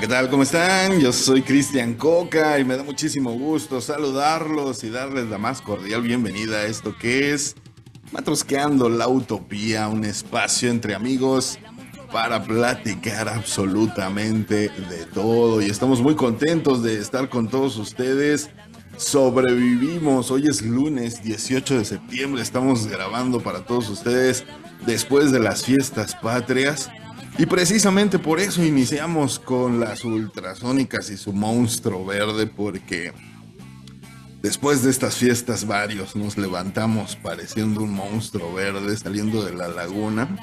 ¿qué tal? ¿Cómo están? Yo soy Cristian Coca y me da muchísimo gusto saludarlos y darles la más cordial bienvenida a esto que es Matrosqueando la Utopía, un espacio entre amigos para platicar absolutamente de todo. Y estamos muy contentos de estar con todos ustedes. Sobrevivimos. Hoy es lunes 18 de septiembre. Estamos grabando para todos ustedes después de las fiestas patrias. Y precisamente por eso iniciamos con las ultrasónicas y su monstruo verde, porque después de estas fiestas varios nos levantamos pareciendo un monstruo verde saliendo de la laguna.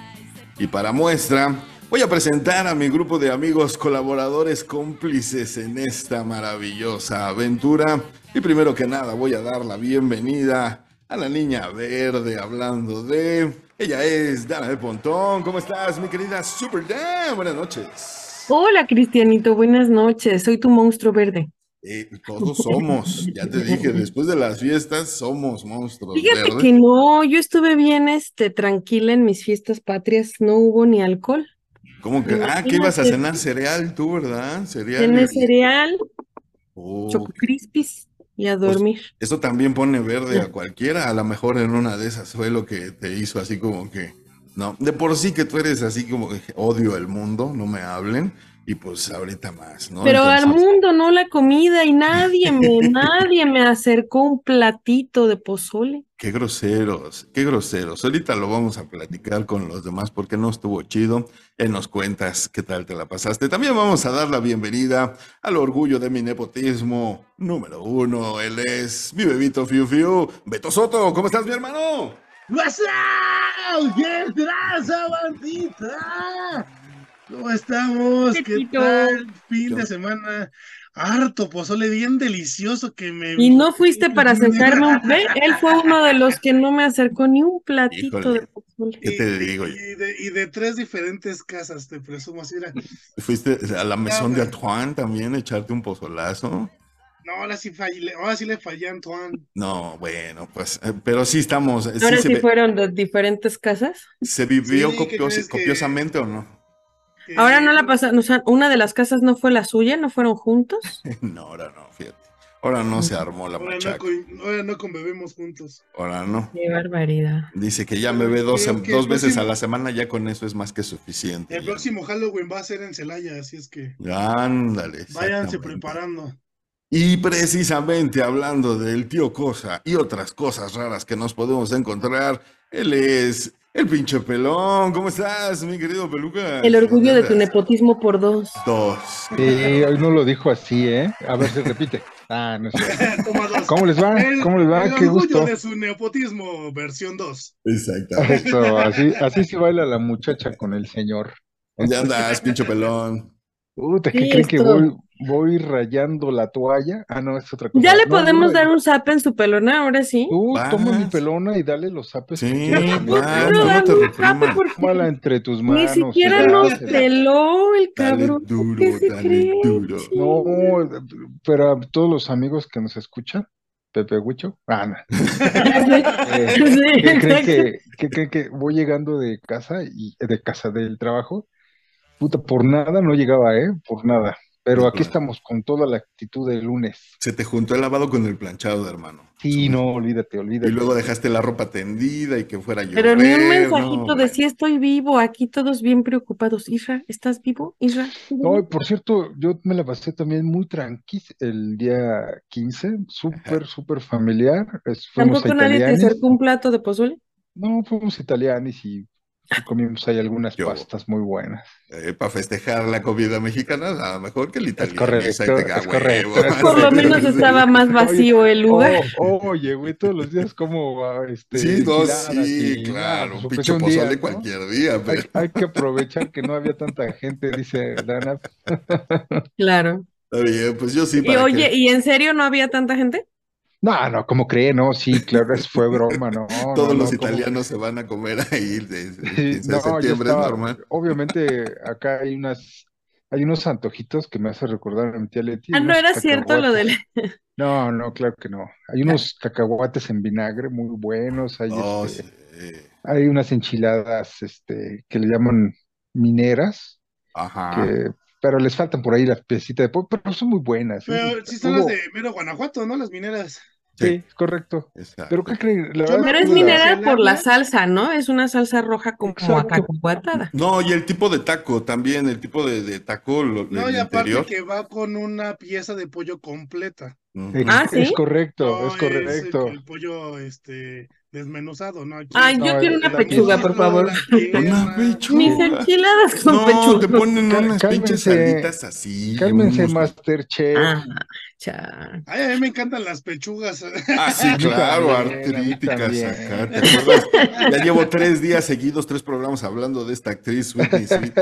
Y para muestra, voy a presentar a mi grupo de amigos colaboradores cómplices en esta maravillosa aventura. Y primero que nada voy a dar la bienvenida a la niña verde hablando de... Ella es Dana de Pontón. ¿Cómo estás, mi querida Super Dan? Buenas noches. Hola, Cristianito. Buenas noches. Soy tu monstruo verde. Eh, todos somos, ya te dije, después de las fiestas somos monstruos. Fíjate verdes. que no, yo estuve bien este, tranquila en mis fiestas patrias, no hubo ni alcohol. ¿Cómo que? Ah, que ibas a cenar cereal tú, ¿verdad? Cereal. Cené cereal, Oh, choco crispis y a Pues, dormir. Eso también pone verde a cualquiera. A lo mejor en una de esas fue lo que te hizo así como que. No, de por sí que tú eres así como que odio el mundo, no me hablen. Y pues ahorita más, ¿no? Pero al mundo, no la comida, y nadie me, nadie me acercó un platito de pozole. Qué groseros, qué groseros. Ahorita lo vamos a platicar con los demás porque no estuvo chido. Él nos cuentas qué tal te la pasaste. También vamos a dar la bienvenida al orgullo de mi nepotismo número uno. Él es mi bebito Fiu Fiu. Beto Soto, ¿cómo estás, mi hermano? What's up? ¿Qué traza, bandita? ¿Cómo estamos? ¿Qué tal? Fin Yo- de semana. Harto pozole bien delicioso que me... Y no fuiste para acercarme un... ¿Ve? Él fue uno de los que no me acercó ni un platito Híjole. de pozole. ¿Qué te digo? Y de, y de tres diferentes casas, te presumo. Así era. ¿Fuiste a la mesón de. Antoine también a echarte un pozolazo? No, ahora sí fallé, ahora sí le fallé a Antoine. No, bueno, pues, eh, pero sí estamos, eh, sí Ahora sí ve- fueron de diferentes casas. se vivió Sí, ¿qué copios- crees que- copiosamente o no? Ahora no la pasaron, o sea, una de las casas no fue la suya, no fueron juntos. No, ahora no, fíjate. Ahora no se armó la Ahora no, con- ahora no conbebemos juntos. Ahora no. Qué barbaridad. Dice que ya me ve dos, dos veces a la semana, ya con eso es más que suficiente. El ya. próximo Halloween va a ser en Celaya, así es que Ándale. váyanse preparando. Y precisamente hablando del tío Cosa y otras cosas raras que nos podemos encontrar, él es el pinche pelón. ¿Cómo estás, mi querido peluca? El orgullo de tu ¿Dónde nepotismo por dos. Dos. Sí, hoy no lo dijo así, ¿eh? A ver, se repite. Ah, no sé. Toma dos. ¿Cómo les va? El- ¿Cómo les va? el Qué orgullo gusto. de su nepotismo, versión 2. Exactamente. Eso, así, así se baila la muchacha con el señor. ¿Dónde andas, pinche pelón? Puta, ¿qué Sí, creen que voy, voy rayando la toalla? Ah, no, es otra cosa. Ya le No, podemos no, dar un zap en su pelona, ahora sí. Tú toma mi pelona y dale los zapes Sí, vas, no te reprimas. Tómala entre tus Ni manos. y siquiera nos peló el Dale cabrón. duro, ¿Qué se dale cree? duro. No, pero a todos los amigos que nos escuchan, Pepe Huicho, ah, no. Eh, ¿Qué creen que, qué creen que voy llegando de casa y de casa del trabajo? Puta, por nada no llegaba, ¿eh? Por nada. Pero aquí estamos con toda la actitud del lunes. Se te juntó el lavado con el planchado, hermano. Sí, no, olvídate, olvídate. Y luego dejaste la ropa tendida y que fuera yo. Pero ni un mensajito de si estoy vivo, aquí todos bien preocupados. Isra, ¿estás vivo? Isra, ¿estás No, por cierto, yo me la pasé también muy tranqui el día 15, súper, súper familiar. Fuimos a ¿Tampoco nadie te acercó un plato de pozole? No, fuimos y y comimos ahí algunas Yo. pastas muy buenas. para festejar la comida mexicana, nada mejor que el italiano. correcto, es correcto, es Por lo menos estaba más vacío el lugar. Oh, oye, güey, todos los días como ah, este, Sí, no, sí, y- claro. ah, Un pues, pinche pozole ¿no? cualquier día, pero. Hay, hay que aprovechar que no había tanta gente, dice Dana. Claro. Está bien, pues yo sí. Y oye, que- ¿y en serio no había tanta gente? No, no, como cree, no, sí, claro, es fue broma, no. no, Todos no, los ¿cómo italianos se van a comer ahí de, de Sí, 15 de no, yo septiembre, estaba- es normal. Obviamente acá hay unas, hay unos antojitos que me hace recordar a mi tía Leti. Ah, no era cierto lo del... No, no, claro que no. Hay unos cacahuates en vinagre muy buenos, hay, Oh, este, sí. hay unas enchiladas, este, que le llaman mineras, Ajá. que pero les faltan por ahí las piecitas de pollo, pero son muy buenas. ¿eh? Pero sí son las de Mero Guanajuato, ¿no? Las mineras. Sí, es correcto. Exacto. Pero ¿qué creen? La verdad Pero es minera por la salsa, ¿no? Es una salsa roja como Exacto. acacahuatada. No, y el tipo de taco también, el tipo de, de taco lo, No, y aparte interior. que va con una pieza de pollo completa. Ah, ¿sí? es correcto, No es el- correcto. El, pollo este, desmenuzado, ¿no? Aquí Ay, yo quiero una pechuga, por favor. Una pechuga. Mis enchiladas con No, pechuga. te ponen unas pinches salitas así. Cálmense, unos- Masterchef. Ah, cha. Ay, a mí me encantan las pechugas. Ah, sí, claro, artríticas acá, ¿te acuerdas? Ya llevo tres días seguidos, tres programas hablando de esta actriz, Whitney Sweetie.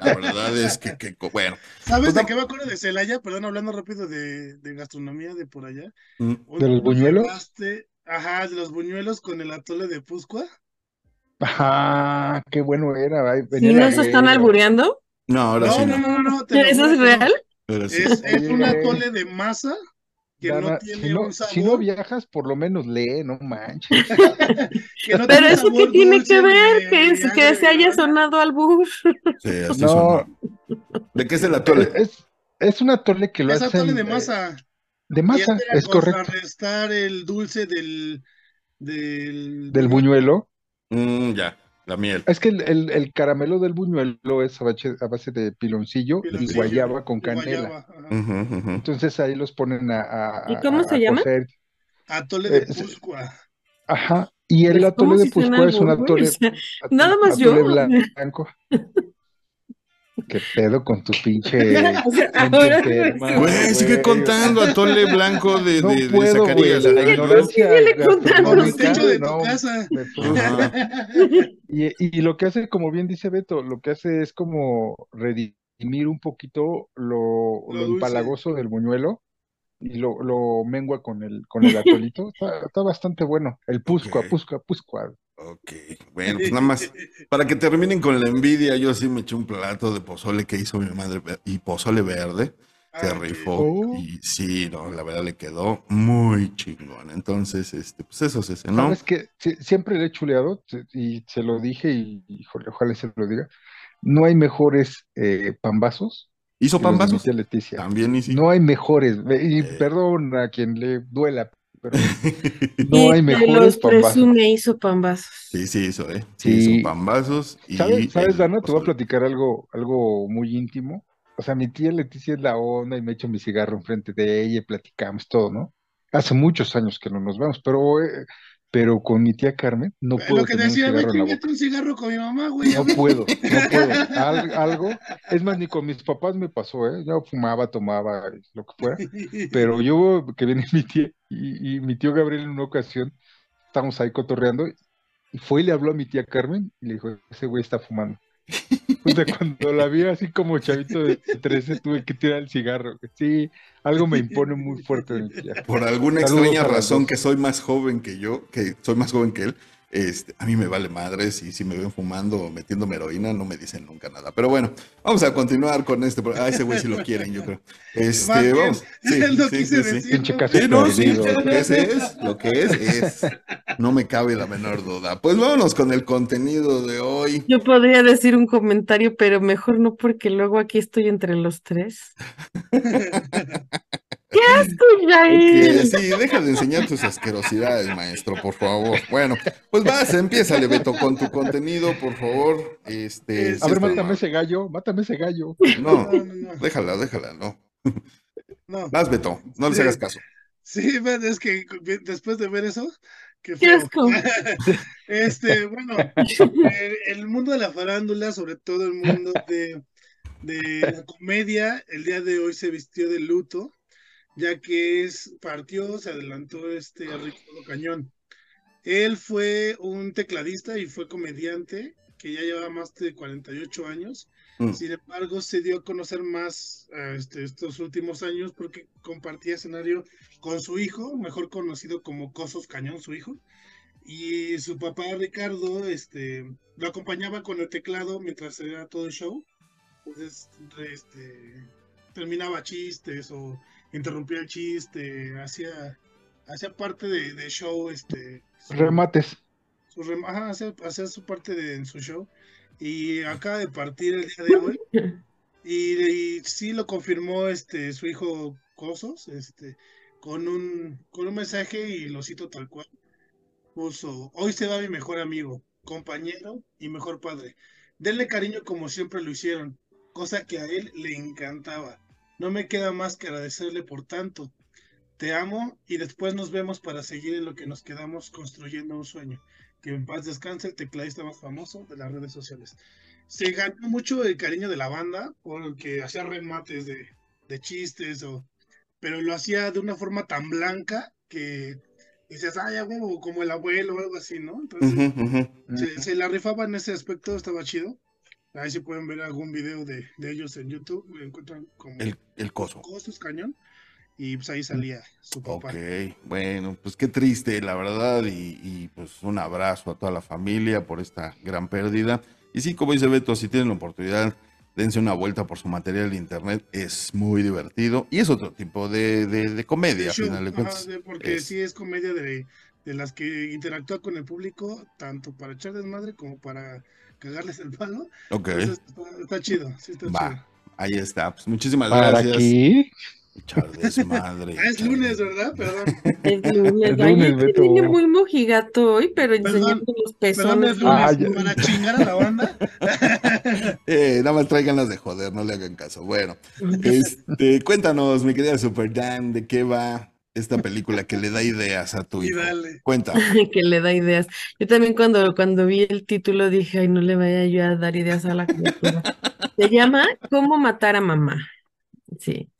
La verdad es que, que bueno. ¿Sabes Pues de no- qué me acuerdo de Celaya? Perdón, hablando rápido de, de gastronomía de por allá. mm, ¿De los ¿no buñuelos? Ajá, de los buñuelos con el atole de Puscua. Ajá, qué bueno era. ¿Y no se están albureando? No, ahora No, sí no, no. no, no, te ¿Eso es que real? Pero sí. Es, es un atole de masa que no tiene si no, un si no sabor. viajas, por lo menos lee, no manches. que no Pero eso qué sabor tiene que ver, que, es- que se haya sonado al bus. Sí, No, sonó. ¿De qué es el atole? es, es un atole que lo Es hacen atole de eh, masa. De masa, es correcto. contrarrestar el dulce del, del, Del buñuelo. Mm, ya, la miel. Es que el, el- el caramelo del buñuelo es a base, a base de piloncillo, Piloncillo y guayaba con y canela. guayaba, ajá. Ujú, ujú. Entonces ahí los ponen a, a- ¿Y cómo a- se a llama? cocer. Atole de Eh. Puscua. Ajá. Y el Pues, atole ¿cómo de Puscua es un atole, O sea, atole- nada más atole yo. blanco. ¿Qué pedo con tu pinche O sea, gente ahora enferma, Güey, sigue contando atole blanco de, No de, de puedo, güey, Zacarías. la ignorancia de tu casa. Y, y lo que hace, como bien dice Beto, lo que hace es como redimir un poquito lo, Lo lo dulce. empalagoso del buñuelo y lo, lo mengua con el, con el atolito. Está, está bastante bueno. El puscua, Ok. puscua, puscua. Ok, bueno, pues nada más. Para que terminen con la envidia, yo sí me eché un plato de pozole que hizo mi madre y pozole verde. Se Ah, rifó Oh. y sí, no, la verdad le quedó muy chingón. Entonces, este, pues eso se cenó. ¿Sabes que Siempre le he chuleado y se lo dije y, híjole, ojalá se lo diga. No hay mejores eh, pambazos ¿Hizo pambazos? tía Leticia. También hice. No hay mejores. Y Eh. perdón a quien le duela, pero no hay te mejores los pambazos. presume hizo pambazos. Sí, sí hizo, ¿eh? Sí, Sí. hizo pambazos. Y ¿Sabes, sabes, el Dana? Te voy a platicar algo, algo muy íntimo. O sea, mi tía Leticia es la onda y me echo mi cigarro enfrente de ella y platicamos todo, ¿no? Hace muchos años que no nos vemos, pero, eh, pero con mi tía Carmen no puedo lo que tener un decía, güey, cigarro un cigarro con mi mamá, güey. No puedo, no puedo. Al- algo, es más, ni con mis papás me pasó, ¿eh? Yo fumaba, tomaba, lo que fuera. Pero yo, que viene mi tía y, y mi tío Gabriel en una ocasión, estábamos ahí cotorreando y fue y le habló a mi tía Carmen y le dijo, ese güey está fumando. Sea, cuando la vi así como chavito de 13, tuve que tirar el cigarro. Sí, algo me impone muy fuerte. Por alguna Saludos extraña razón que soy más joven que yo, que soy más joven que él, este, a mí me vale madres y si me ven fumando o metiéndome heroína no me dicen nunca nada. Pero bueno, vamos a continuar con este. Ah, ese güey sí lo quieren, yo creo. Este, vamos. Sí, sí, quise sí, sí. decir, ¿no? caso Sí, no, sí, perdido. lo que es, es, lo que es, es. No me cabe la menor duda. Pues vámonos con el contenido de hoy. Yo podría decir un comentario, pero mejor no porque luego aquí estoy entre los tres. ¡Qué asco, Que Jair! sí, deja de enseñar tus asquerosidades, maestro, por favor. Bueno, pues vas, empieza, Beto, con tu contenido, por favor. Este, A sí A ver, mátame mal. ese gallo, mátame ese gallo. No, No, no, no. déjala, déjala, no. no. Vas, Beto, no les Sí. hagas caso. Sí, es que después de ver eso, qué ¡Qué feo. asco! Este, bueno, eh, el mundo de la farándula, sobre todo el mundo de, de la comedia, el día de hoy se vistió de luto, ya que es, partió, se adelantó este Ricardo Cañón. Él fue un tecladista y fue comediante que ya llevaba más de 48 años. Mm. Sin embargo, se dio a conocer más eh, este, estos últimos años porque compartía escenario con su hijo, mejor conocido como Cosos Cañón, su hijo. Y su papá Ricardo este, lo acompañaba con el teclado mientras era todo el show. Entonces, este, terminaba chistes o interrumpía el chiste, hacía, hacía parte de, de show, este, su- Remates. su rem- ajá, hacer, hacer su parte de, en su show. Y acaba de partir el día de hoy. Y, sí lo confirmó este su hijo Cosos, este, con un, con un mensaje y lo cito tal cual. Puso, hoy se va mi mejor amigo, compañero y mejor padre. Denle cariño como siempre lo hicieron, cosa que a él le encantaba. No me queda más que agradecerle por tanto. Te amo y después nos vemos para seguir en lo que nos quedamos construyendo un sueño. Que en paz descanse el tecladista más famoso de las redes sociales se ganó mucho el cariño de la banda porque hacía remates de, chistes, o, pero lo hacía de una forma tan blanca que dices, ay, ya como el abuelo o algo así, ¿no? Entonces, Se, la rifaba en ese aspecto, estaba chido. Ahí si pueden ver algún video de, ellos en YouTube, lo encuentran como el, el coso. Coso es cañón. Y pues ahí salía su papá. Ok, bueno, pues qué triste, la verdad, y, y pues un abrazo a toda la familia por esta gran pérdida. Y sí, como dice Beto, si tienen la oportunidad, dense una vuelta por su material de internet, es muy divertido y es otro tipo de, de, comedia, al final de cuentas. porque sí es comedia de, las que interactúa con el público, tanto para echar desmadre como para cagarles el palo. Ok. está, chido, sí está chido. Ahí está, pues muchísimas gracias. Echar desmadre. Ah, es lunes, ¿verdad? Perdón. Es lunes. Es viene muy mojigato hoy, pero enseñando los pezones. Ah, para chingar a la banda. eh, nada más las de joder, no le hagan caso. Bueno, este, cuéntanos, mi querida Super Dan, ¿de qué va esta película que le da ideas a tu hijo? Dale. Cuéntame. que le da ideas. Yo también cuando, cuando vi el título dije, ay, no le vaya yo a dar ideas a la criatura. Se llama ¿Cómo matar a mamá? Sí.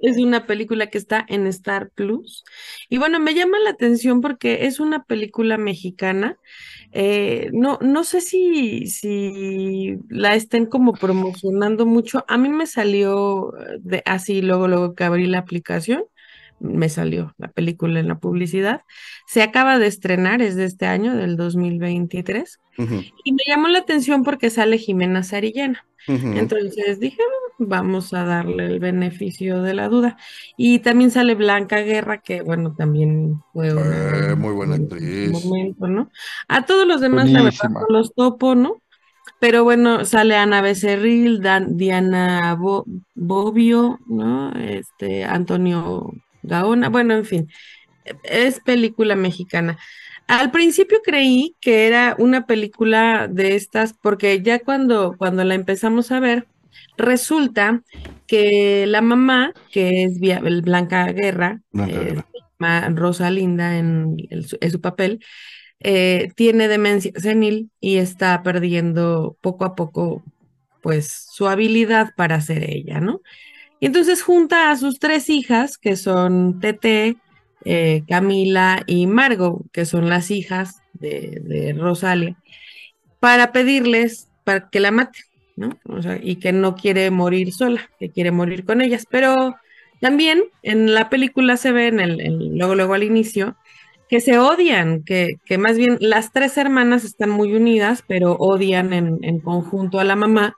Es una película que está en Star Plus. Y bueno, me llama la atención porque es una película mexicana. Eh, no, no sé si, si la estén como promocionando mucho. A mí me salió de, así, luego, luego que abrí la aplicación, me salió la película en la publicidad. Se acaba de estrenar, es de este año, del 2023. Y me llamó la atención porque sale Jimena Sarillana. Entonces dije, vamos a darle el beneficio de la duda. Y también sale Blanca Guerra, que bueno, también fue eh, muy buena actriz. Momento, ¿no? A todos los demás, la verdad, los topo, ¿no? Pero bueno, sale Ana Becerril, Diana Bobbio, ¿no? Este, Antonio Gaona, bueno, en fin, es película mexicana. Al principio creí que era una película de estas, porque ya cuando, cuando la empezamos a ver, resulta que la mamá, que es Blanca Guerra, eh, Rosalinda en, su papel, eh, tiene demencia senil y está perdiendo poco a poco, pues, su habilidad para ser ella, ¿no? Y entonces junta a sus tres hijas, que son Tete, eh, Camila y Margo, que son las hijas de, Rosalia, para pedirles para que la mate, ¿no? O sea, y que no quiere morir sola, que quiere morir con ellas. Pero también en la película se ve, en el, luego, luego al inicio, que se odian, que, que, más bien las tres hermanas están muy unidas, pero odian en, en conjunto a la mamá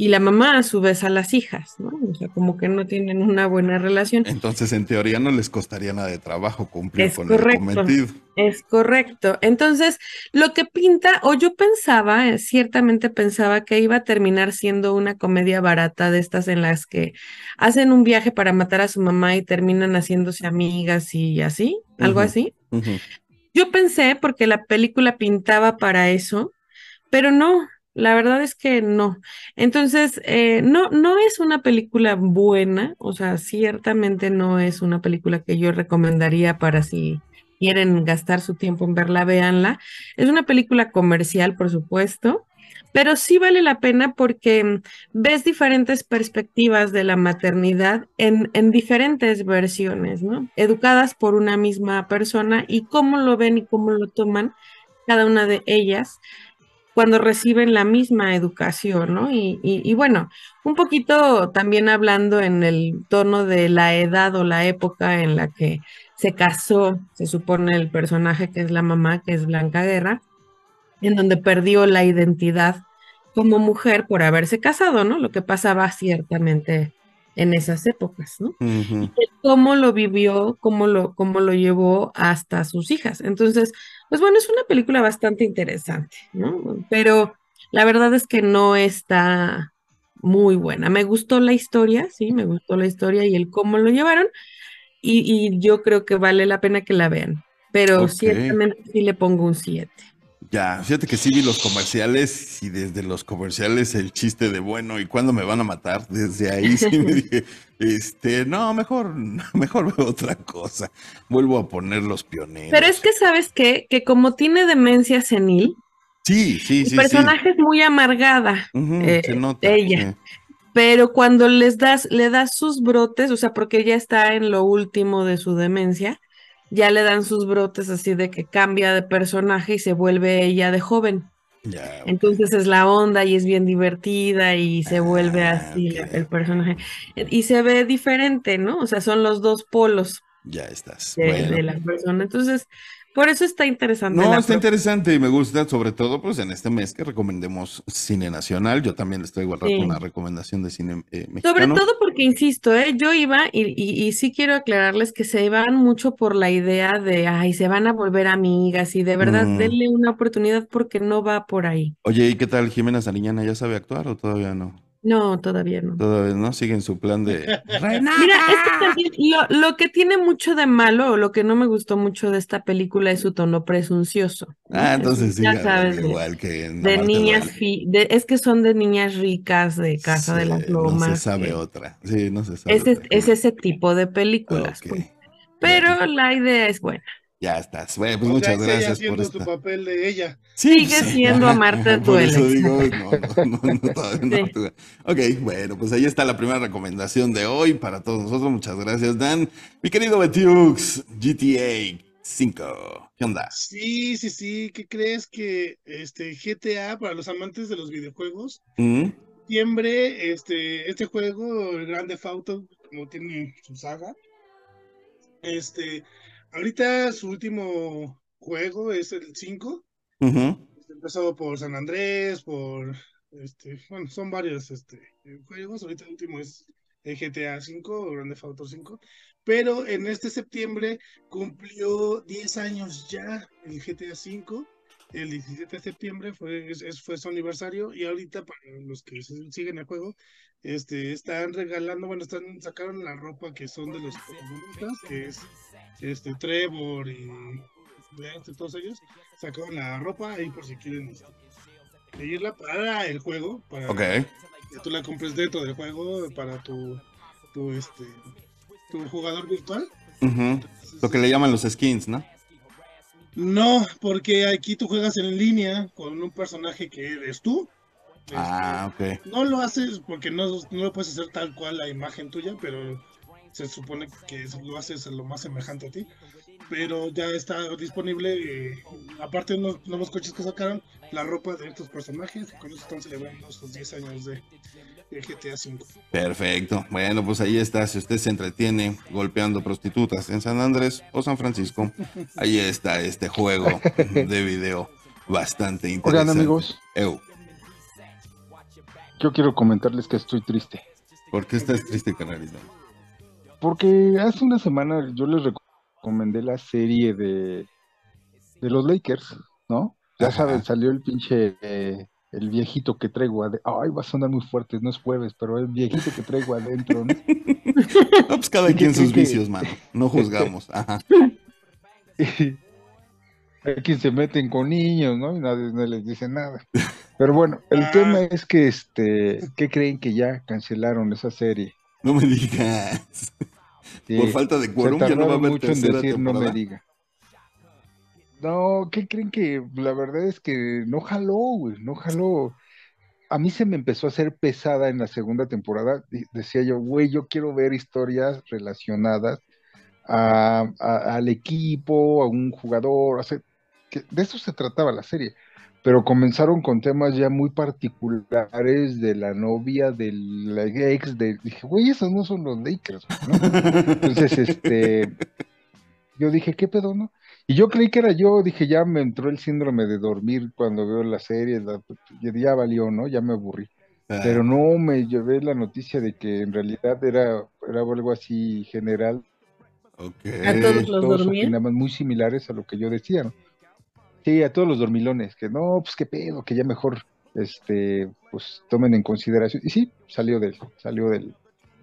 y la mamá a su vez a las hijas, ¿no? O sea, como que no tienen una buena relación. Entonces, en teoría no les costaría nada de trabajo cumplir con el cometido. Es correcto. Entonces, lo que pinta, o yo pensaba, eh, ciertamente pensaba que iba a terminar siendo una comedia barata de estas en las que hacen un viaje para matar a su mamá y terminan haciéndose amigas y así, algo así. Yo pensé, porque la película pintaba para eso, pero no, la verdad es que no. Entonces, eh, no, no es una película buena, o sea, ciertamente no es una película que yo recomendaría para si quieren gastar su tiempo en verla, véanla. Es una película comercial, por supuesto, pero sí vale la pena porque ves diferentes perspectivas de la maternidad en, en diferentes versiones, ¿no? Educadas por una misma persona y cómo lo ven y cómo lo toman cada una de ellas cuando reciben la misma educación, ¿no? Y, bueno, un poquito también hablando en el tono de la edad o la época en la que se casó, se supone el personaje que es la mamá, que es Blanca Guerra, en donde perdió la identidad como mujer por haberse casado, ¿no? Lo que pasaba ciertamente en esas épocas, ¿no? y cómo lo vivió, cómo lo, cómo lo llevó hasta sus hijas. Entonces, pues bueno, es una película bastante interesante, ¿no? Pero la verdad es que no está muy buena. Me gustó la historia, sí, me gustó la historia y el cómo lo llevaron. Y, y yo creo que vale la pena que la vean. Pero Ok. ciertamente sí le pongo un 7. Ya, fíjate que sí vi los comerciales y desde los comerciales el chiste de bueno, ¿y cuándo me van a matar? Desde ahí sí me dije, este, no, mejor, mejor veo otra cosa. Vuelvo a poner los pioneros. Pero es que, ¿sabes qué? Que como tiene demencia senil, Sí, sí, el sí, personaje es muy amargada. eh, se nota. ella. Pero cuando les das, le das sus brotes, o sea, porque ella está en lo último de su demencia, ya le dan sus brotes así de que cambia de personaje y se vuelve ella de joven. Entonces es la onda y es bien divertida y se vuelve Ah, así la- ok. el personaje. Y se ve diferente, ¿no? O sea, son los dos polos ya estás. de, Bueno. de la persona. Entonces, por eso está interesante. No, está pro- interesante y me gusta, sobre todo, pues en este mes que recomendemos cine nacional. Yo también les traigo al rato Sí. una recomendación de cine eh, Sobre mexicano. todo porque, insisto, ¿eh? yo iba y, y, y sí quiero aclararles que se van mucho por la idea de, ay, se van a volver amigas y de verdad Mm. denle una oportunidad porque no va por ahí. Oye, ¿y qué tal Jimena Sariñana? ¿Ya sabe actuar o todavía no? No, todavía no. Todavía no sigue en su plan de Mira, es que también lo, lo que tiene mucho de malo o lo que no me gustó mucho de esta película es su tono presuncioso. Ah, Es- entonces sí, ya ya sabes, de, igual que en de niñas, fi- de- es que son de niñas ricas de Casa de las Sí, No se Lomas. sabe que- otra. Sí, no se sabe es, otra. es ese tipo de películas. Ok. pues. Pero la idea es buena. Ya estás. Bueno, pues O sea, muchas es ella gracias por haciendo su esta. papel de ella. Sí, Sigue sí. siendo Amarte Por eso Duele. digo, no, no, no, no, todavía no Sí. Ok, bueno, pues ahí está la primera recomendación de hoy para todos nosotros. Muchas gracias, Dan. Mi querido Betiux, GTA 5. ¿Qué onda? Sí, sí, sí. ¿Qué crees que este GTA para los amantes de los videojuegos? ¿Mm? Septiembre, este, este juego, el Grande Auto, como tiene su saga. Este, ahorita su último juego es el 5. Ujú. Empezó por San Andrés, por este, bueno, son varios este juegos. Ahorita el último es el GTA 5 o Grande Auto 5. Pero en este septiembre cumplió 10 años ya el GTA 5. El 17 de septiembre fue, es- fue su aniversario y ahorita para los que siguen el juego, este, están regalando, bueno, están sacaron la ropa que son de los protagonistas, que es este Trevor y todos ellos, sacaron la ropa ahí por si quieren este, pedirla para el juego, para Ok. que tú la compres dentro del juego para tu, tu este tu jugador virtual. Lo que le llaman los skins, ¿no? No, porque aquí tú juegas en línea con un personaje que eres tú. Este, Ah, ok. No lo haces porque no, no lo puedes hacer tal cual la imagen tuya, pero se supone que es- lo haces lo más semejante a ti. Pero ya está disponible, eh, aparte de unos nuevos coches que sacaron, la ropa de estos personajes. Con eso están celebrando sus 10 años de, de GTA V. Perfecto. Bueno, pues ahí está. Si usted se entretiene golpeando prostitutas en San Andrés o San Francisco, ahí está este juego de video bastante interesante. Oigan, amigos, Eu, yo quiero comentarles que estoy triste. ¿por qué estás triste, carnalito? Porque hace una semana yo les recomendé la serie de, de los Lakers, ¿no? Ya Ajá. saben, salió el pinche, eh, el viejito que traigo adentro. Ay, va a sonar muy fuerte, no es jueves, pero el viejito que traigo adentro, ¿no? No, pues cada ¿Y qué quien sus vicios, mano. No juzgamos. Ajá. Hay quien se meten con niños, ¿no? Y nadie no les dice nada. Pero bueno, el Ah. tema es que, este, ¿qué creen que ya cancelaron esa serie? No me digas. Sí, Por falta de quórum ya no va a haber mucho en decir no me diga. No, ¿qué creen que? La verdad es que no jaló, güey, no jaló. A mí se me empezó a hacer pesada en la segunda temporada. Decía yo, güey, yo quiero ver historias relacionadas a- a- al equipo, a un jugador, o sea, que de eso se trataba la serie. Pero comenzaron con temas ya muy particulares de la novia, del ex, de, dije, güey, esos no son los Lakers, ¿no? Entonces, este, yo dije, ¿qué pedo, no? Y yo creí que era yo, dije, ya me entró el síndrome de dormir cuando veo la serie, la- ya valió, ¿no? Ya me aburrí. Ah, Pero no me llevé la noticia de que en realidad era, era algo así general. A todos los todos dormían. opinaban muy similares a lo que yo decía, ¿no? Sí, a todos los dormilones, que no, pues qué pedo, que ya mejor, este, pues tomen en consideración. Y sí, salió del, salió del,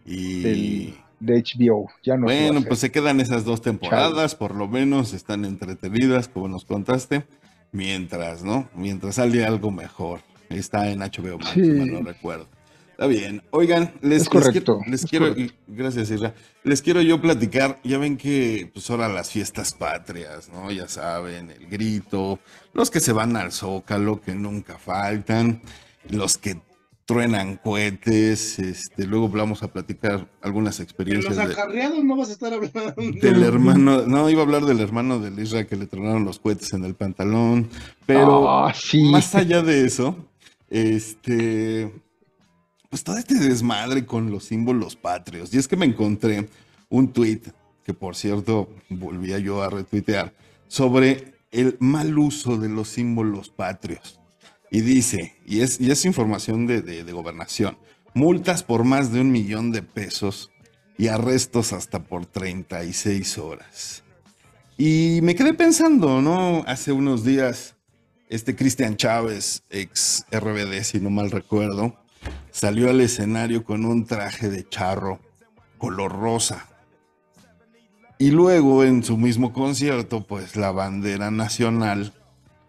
Y del de HBO. Ya no bueno, pues se quedan esas dos temporadas, por lo menos están entretenidas, como nos contaste, mientras, ¿no? Mientras sale algo mejor. Está en HBO Max, Sí. no recuerdo. Está bien. Oigan, les, Es les correcto, quiero, les es quiero- correcto. gracias, Isra. Les quiero yo platicar. Ya ven que, pues ahora las fiestas patrias, ¿no? Ya saben, el grito, los que se van al zócalo, que nunca faltan, los que truenan cohetes, este, luego vamos a platicar algunas En experiencias los de, acarreados no vas a estar hablando. del hermano, no, iba a hablar del hermano del Isra que le tronaron los cohetes en el pantalón, pero Ah, sí. más allá de eso, este, pues todo este desmadre con los símbolos patrios. Y es que me encontré un tweet que por cierto volvía yo a retuitear sobre el mal uso de los símbolos patrios. Y dice, y es, y es información de, de- de gobernación, multas por más de un millón de pesos y arrestos hasta por 36 horas. Y me quedé pensando, ¿no? Hace unos días, este Cristian Chávez, ex RBD, si no mal recuerdo, salió al escenario con un traje de charro color rosa. Y luego en su mismo concierto, pues la bandera nacional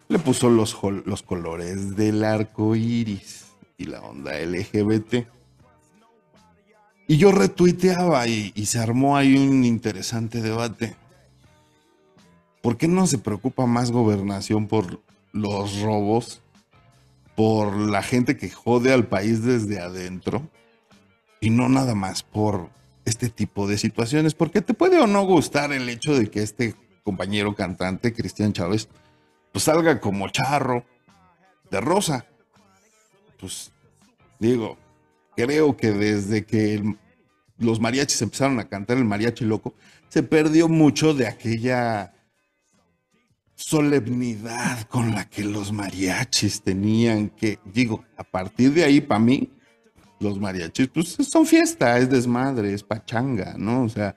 le puso los, los colores del arco iris y la onda LGBT. Y yo retuiteaba y se armó ahí un interesante debate. ¿Por qué no se preocupa más gobernación por los robos, por la gente que jode al país desde adentro y no nada más por este tipo de situaciones? Porque te puede o no gustar el hecho de que este compañero cantante, Cristian Chávez, pues salga como charro de rosa. Pues digo, creo que desde que los mariachis empezaron a cantar el mariachi loco, se perdió mucho de aquella solemnidad con la que los mariachis tenían que, digo, a partir de ahí, para mí, los mariachis, pues son fiesta, es desmadre, es pachanga, ¿no? O sea,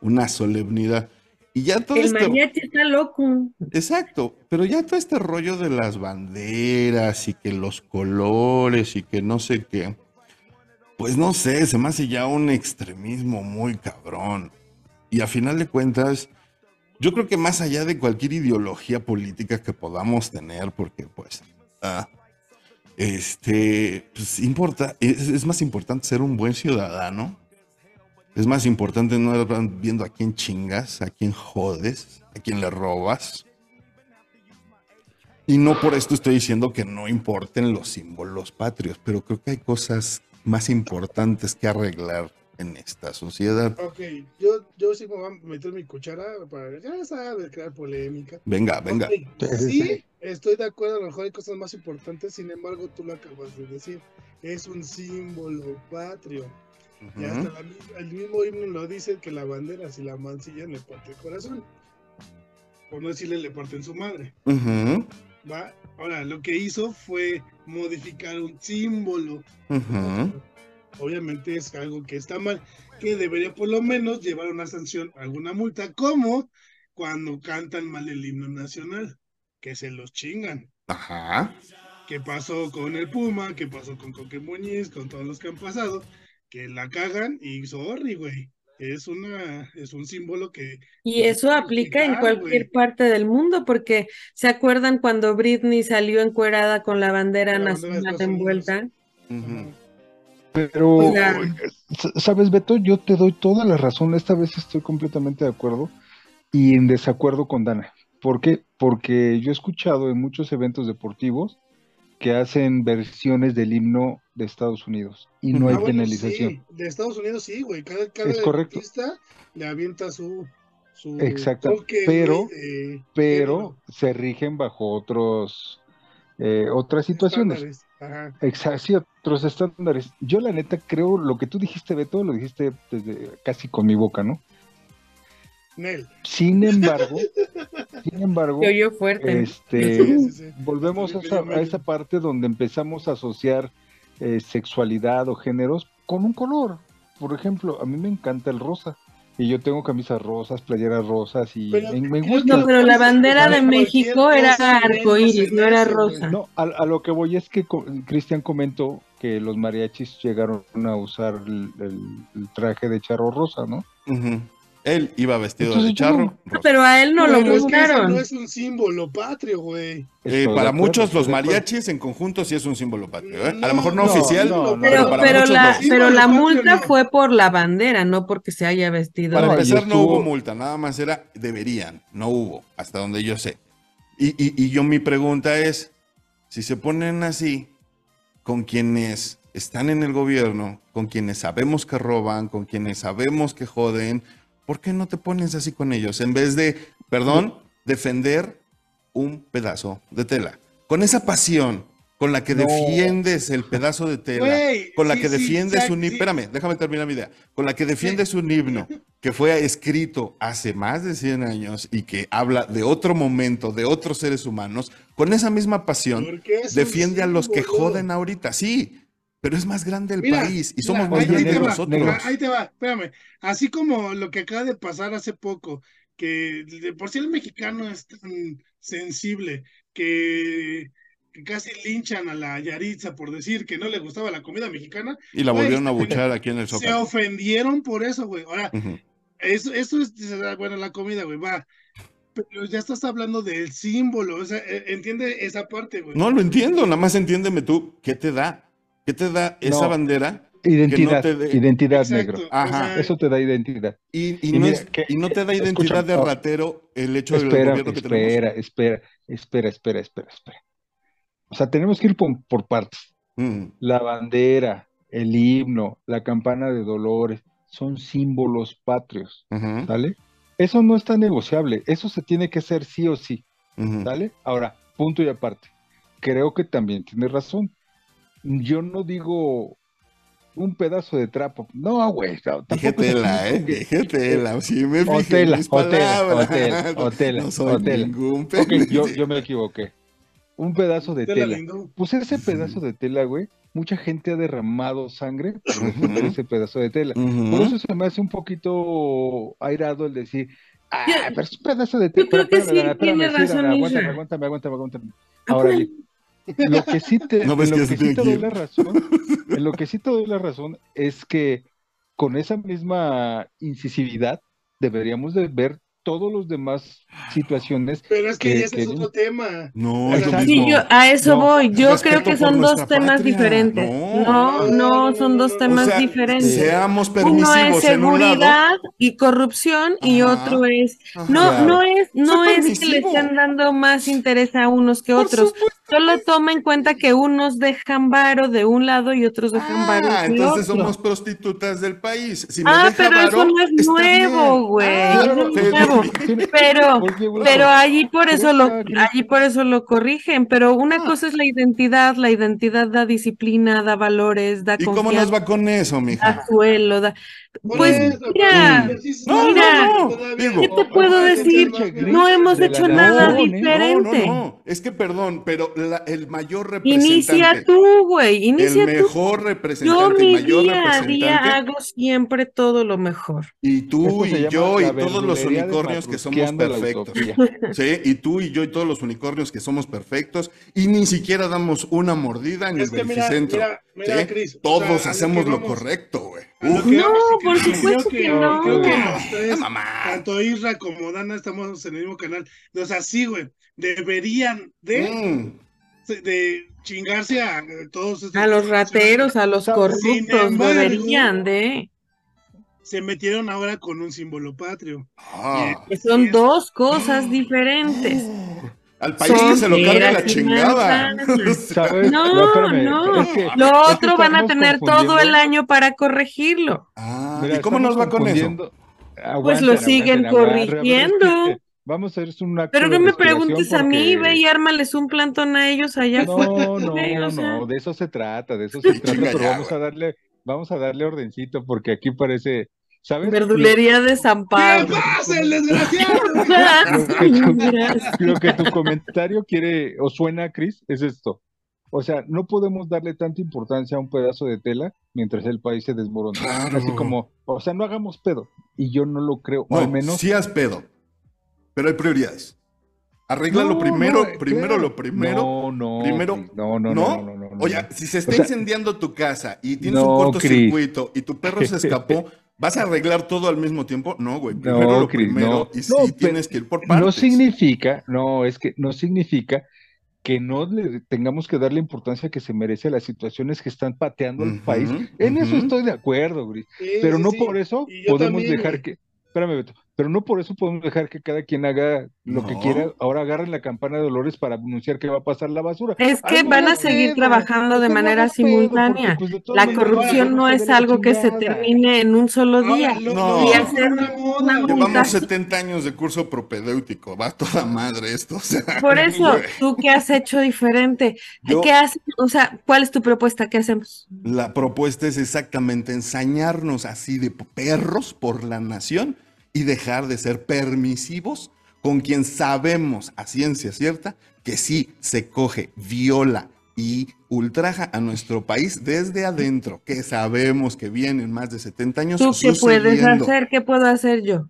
una solemnidad. Y ya todo El esto... mariachi está loco. Exacto, pero ya todo este rollo de las banderas y que los colores y que no sé qué, pues no sé, se me hace ya un extremismo muy cabrón. Y a final de cuentas, yo creo que más allá de cualquier ideología política que podamos tener, porque pues, ah, este, pues importa, es, es más importante ser un buen ciudadano. Es más importante no estar viendo a quién chingas, a quién jodes, a quién le robas. Y no por esto estoy diciendo que no importen los símbolos patrios, pero creo que hay cosas más importantes que arreglar en esta sociedad. Ok, yo, yo sí me voy a meter mi cuchara para, ya sabes, crear polémica. Venga, venga. Sí, estoy de acuerdo, a lo mejor hay cosas más importantes, sin embargo, tú lo acabas de decir. Es un símbolo patrio. Y hasta la el mismo himno lo dice que la bandera, si la mancillan, le parte el corazón. Por no decirle, le parten su madre. Ujú, ¿va? Ahora, lo que hizo fue modificar un símbolo. Obviamente es algo que está mal, que debería por lo menos llevar una sanción, alguna multa, como cuando cantan mal el himno nacional, que se los chingan. Ajá. ¿Qué pasó con el Puma? ¿Qué pasó con Coque Muñiz? Con todos los que han pasado, que la cagan y sorry, güey. Es una, es un símbolo que Y eso aplica en cualquier parte del mundo, porque ¿se acuerdan cuando Britney salió encuerada con la bandera Con la bandera de nacional envuelta? ujú. Pero, ¿sabes, Beto? Yo te doy toda la razón. Esta vez estoy completamente de acuerdo y en desacuerdo con Dana. ¿Por qué? Porque yo he escuchado en muchos eventos deportivos que hacen versiones del himno de Estados Unidos y no hay Ah, bueno, penalización. sí, de Estados Unidos sí, güey. Cada, cada Es correcto. artista le avienta su, su Exacto, toque, pero- de Pero se rigen bajo otros eh, otras situaciones. estándares. Ajá. Exacto, sí, otros estándares. Yo la neta creo lo que tú dijiste, Beto, lo dijiste desde casi con mi boca, ¿no? Nel. Sin embargo, sin embargo, fuerte. este, Sí, sí, sí. volvemos a esa, a esa parte donde empezamos a asociar eh, sexualidad o géneros con un color. Por ejemplo, a mí me encanta el rosa y yo tengo camisas rosas, playeras rosas y Pero- me, gusta. No, pero la bandera de México era arcoíris, no era rosa. No, a, a lo que voy es que Cristian comentó que los mariachis llegaron a usar el, el- el traje de charro rosa, ¿no? Ujú. Él iba vestido Entonces, de charro. yo rosa. Pero a él no lo que eso mostraron. no es un símbolo patrio, güey. Eh, para muchos los mariachis en conjunto sí es un símbolo patrio. ¿eh? A lo mejor no, no, oficial, no, no, Pero, para pero muchos la, lo- pero bueno, la patrio multa no. fue por la bandera, no porque se haya vestido. Para empezar, no hubo multa, nada más era deberían, no hubo, hasta donde yo sé. Y, y- y yo mi pregunta es, si se ponen así con quienes están en el gobierno, con quienes sabemos que roban, con quienes sabemos que joden, ¿por qué no te pones así con ellos? En vez de, perdón, defender un pedazo de tela. Con esa pasión con la que No. defiendes el pedazo de tela, con la sí, que defiendes un himno, sí. espérame, déjame terminar mi idea, con la que defiendes un himno que fue escrito hace más de 100 años y que habla de otro momento, de otros seres humanos, con esa misma pasión, defiende a los que joden ahorita, sí, pero es más grande el Mira, país y mira, somos más ahí- ahí grandes va, nosotros. Ahí te va, espérame. Así como lo que acaba de pasar hace poco, que de por sí el mexicano es tan sensible que, que casi linchan a la Yaritza por decir que no le gustaba la comida mexicana, Y la Güey, volvieron a buchar aquí en el se Zócalo. ofendieron por eso, güey. Ahora, eso, eso es, bueno, la comida, güey, va. Pero ya estás hablando del símbolo, o sea, e- entiende esa parte, güey. No lo entiendo, nada más entiéndeme tú, ¿qué te da? ¿Qué te da esa No. bandera? Identidad, identidad Exacto, Ajá. negro. o sea, Eso te da identidad. Y, y Y no, mira, es- que- y no te da escucha, identidad de ratero el hecho del Espera, gobierno que tenemos. espera, espera, espera, espera, espera, espera. O sea, tenemos que ir por, por partes. Mm, La bandera, el himno, la campana de Dolores, son símbolos patrios, ¿sale? Eso no está negociable, eso se tiene que hacer sí o sí. ¿sale? Ahora, punto y aparte. Creo que también tiene razón. Yo no digo un pedazo de trapo. No, güey. no, Dije tampoco es tela, así ¿eh? porque- Dije tela. Sí me fijé en tela, mis o tela, palabras. o tela, o tela, No soy ningún Ok, yo, yo me equivoqué. Un pedazo de tela tela. Pues ese pedazo de tela, güey, mucha gente ha derramado sangre por ese pedazo de tela. Por eso se me hace un poquito airado el decir, ah, pero es un pedazo de tela. yo creo que sí tiene razón, aguántame, aguántame, aguántame, aguántame. Ah, Ahora bien, lo que sí te, ¿No ves lo que que estoy sí te doy la razón, en lo que sí te doy la razón es que con esa misma incisividad deberíamos de ver todos los demás situaciones Pero es que que- ese que- es otro tema. No, es lo Exacto. mismo. Sí, yo a eso No, voy. Yo creo que son dos temas patria. diferentes. No. No, no, son dos temas o sea, diferentes. seamos Uno permisivos es en un lado. seguridad y corrupción y Ajá. otro es Ajá. no Claro. no es no Soy es que le estén dando más interés a unos que Por otros. supuesto. Solo toma en cuenta que unos dejan varo de un lado y otros dejan varo Ah, del entonces otro. somos prostitutas del país. Si me Ah, deja pero eso varo, no es nuevo, güey. Pero- Pero, allí por eso lo, allí por eso lo corrigen. Pero una Ah. cosa es la identidad, la identidad da disciplina, da valores, da ¿Y cómo nos va con eso, da mija? suelo, da. Pues eso, mira, no, mira, no, todavía. digo- ¿Qué te puedo decir? No hemos de hecho nada nación, ¿eh? No, diferente. no, no. Es que perdón, pero la- el mayor representante. Inicia tú, güey, el inicia tú. mejor Yo representante, el mi mayor día a día hago siempre todo lo mejor. Y tú y yo y todos los unicornios que somos perfectos. Sí, y tú y yo y todos los unicornios que somos perfectos y ni siquiera damos una mordida en Es el que mira, mira, mira, ¿sí? Chris, o Todos sea, hacemos lo vamos- correcto, güey. No, por supuesto que no. Creo que mamá. tanto Isra como Dana, estamos en el mismo canal. O sea, sí, güey, deberían de, Mm, de chingarse a eh, todos estos A los rateros, a los corruptos, embargo, deberían de. Se metieron ahora con un símbolo patrio. ah. Son dos cosas diferentes. Al país Son se lo carga la chingada. No, espérame, no. es que- Lo es que otro van a tener todo el año para corregirlo. Ah, Mira, ¿Y cómo nos va con eso? Pues lo siguen aguanten, corrigiendo. aguanten. Vamos a hacer un acto Pero no me preguntes a mí, ve y ármales un plantón a ellos allá afuera. No, no, güey, o sea. no, de eso se trata, de eso se trata, pero vamos a darle, vamos a darle ordencito porque aquí parece, ¿sabes? Verdulería de San ¿Qué Pablo. pasa, el desgraciado? Lo que, Gracias. lo que tu comentario quiere o suena, Cris, es esto. O sea, no podemos darle tanta importancia a un pedazo de tela mientras el país se desmorona. Claro. Así como, o sea, no hagamos pedo. Y yo no lo creo, o No, al menos. sí haz pedo, pero hay prioridades. Arregla lo No, primero, no, primero claro. lo primero. No, no. primero- no, no, ¿No? no, no, no, no, Oye, no. si se está O sea- incendiando tu casa y tienes No, un cortocircuito y tu perro se escapó, ¿vas a arreglar todo al mismo tiempo? No, güey. Primero No, lo Cris, primero no. y sí No, tienes que ir por partes. No significa, no, es que no significa que no le tengamos que darle importancia que se merece a las situaciones que están pateando al Ujú, país. En eso estoy de acuerdo, Gris. Sí, Pero sí, no sí. por eso podemos también, dejar güey. que, espérame, Beto, pero no por eso podemos dejar que cada quien haga lo que No. quiera. Ahora agarren la campana de Dolores para anunciar que va a pasar la basura. Es que Ay, no van a seguir pedo, trabajando de no manera porque, simultánea. pues, de La corrupción no es algo que se termine en un solo día. No. lo Y hacer una moda, una güey. Llevamos montaje. 70 años de curso propedéutico. Va toda madre esto. o sea, Por eso, güey. ¿tú qué has hecho diferente? Yo- ¿Qué haces? O sea, ¿cuál es tu propuesta? ¿Qué hacemos? La propuesta es exactamente ensañarnos así de perros por la nación y dejar de ser permisivos con quien sabemos a ciencia cierta que sí se coge, viola y ultraja a nuestro país desde adentro, que sabemos que vienen más de 70 años ¿Tú qué puedes hacer? ¿Qué puedo hacer yo?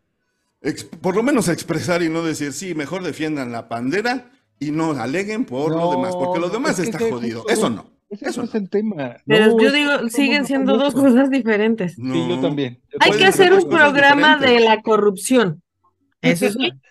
Ex- por lo menos expresar y no decir, sí, mejor defiendan la bandera y no aleguen por lo demás, porque lo demás es está jodido. justo- Eso no. Ese Eso no es el tema. Pero No, yo digo, siguen siendo dos cosas diferentes. No. Sí, yo también. yo Hay que hacer un programa de la corrupción. Eso sí,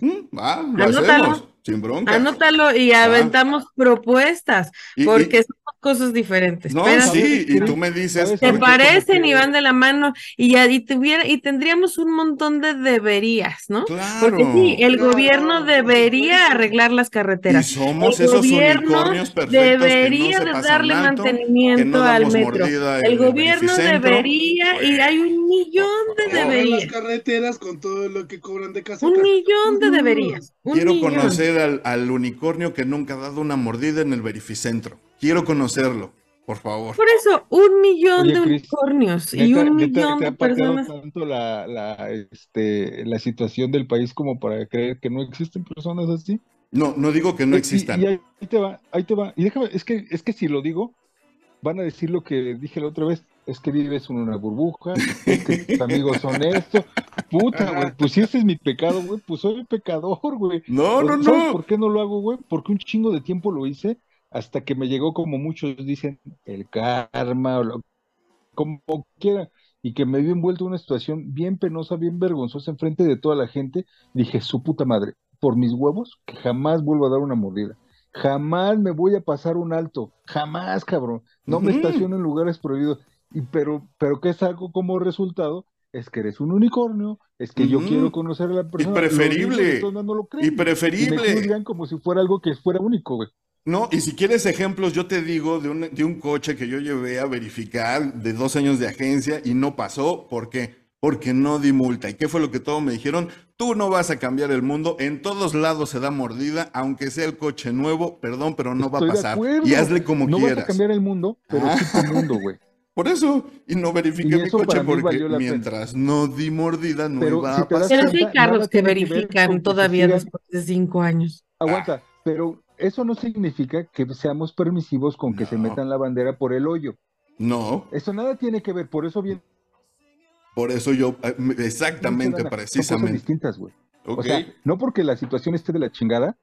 Mm, Va, lo Anótalo. hacemos, sin bronca. anótalo y Ah. aventamos propuestas, Y- y- porque son cosas diferentes. no, Pero sí, y tú me dices. Se parecen y van de la mano y ya y tuviera y tendríamos un montón de deberías, ¿no? Claro. Porque sí, el Claro, gobierno debería arreglar las Y carreteras. somos El esos gobierno unicornios perfectos que no debería se de pasan darle alto, que mantenimiento no al metro. El el gobierno debería y hay un millón de. Todas las deberías. carreteras con todo lo que cobran de caseta. Un millón de deberías. Un Quiero millón. conocer al, al unicornio que nunca ha dado una mordida en el verificentro. Quiero conocerlo, por favor. Por eso, un millón Oye, de unicornios y ¿Neta- un millón te de personas. tanto la, la, este, la situación del país como para creer que no existen personas así? No, no digo que no Y- y- existan. Y, ahí te va, ahí te va. Y déjame, es que, es que si lo digo, van a decir lo que dije la otra vez, es que vives en una burbuja, es que tus amigos son esto. Puta, güey, pues si ese es mi pecado, güey, pues soy pecador, güey. No, no, Pues, ¿Sabes no. por qué no lo hago, güey? Porque un chingo de tiempo lo hice hasta que me llegó, como muchos dicen, el karma o lo, como quiera, y que me vi envuelto en una situación bien penosa, bien vergonzosa enfrente de toda la gente. Dije, su puta madre, por mis huevos, que jamás vuelvo a dar una mordida. Jamás me voy a pasar un alto, jamás, cabrón. No me estaciono en lugares prohibidos. Y pero, pero ¿qué saco como resultado? Es que eres un unicornio, es que yo quiero conocer a la persona. Los preferible. no lo creen. Y Y me preferible. juzgan como si fuera algo que fuera único, güey. No, y si quieres ejemplos, yo te digo de un, de un coche que yo llevé a verificar de dos años de agencia y no pasó. ¿Por qué? Porque no di multa. ¿Y qué fue lo que todos me dijeron? Tú no vas a cambiar el mundo. En todos lados se da mordida, aunque sea el coche nuevo. Perdón, pero no va a pasar. Y hazle como No vas a quieras. cambiar el mundo, pero sí tu mundo, güey. Por eso, y no verifiqué Y mi coche porque pena. mientras no di mordida no Pero iba si a pasar. Pero sí hay carros que verifican que todavía después de cinco años. Aguanta, pero eso no significa que seamos permisivos con que se No. metan la bandera por el hoyo. No, Eso nada tiene que ver, por eso bien. por eso yo, eh, exactamente, Son cosas precisamente. distintas, güey. O sea, no porque la situación esté de la chingada,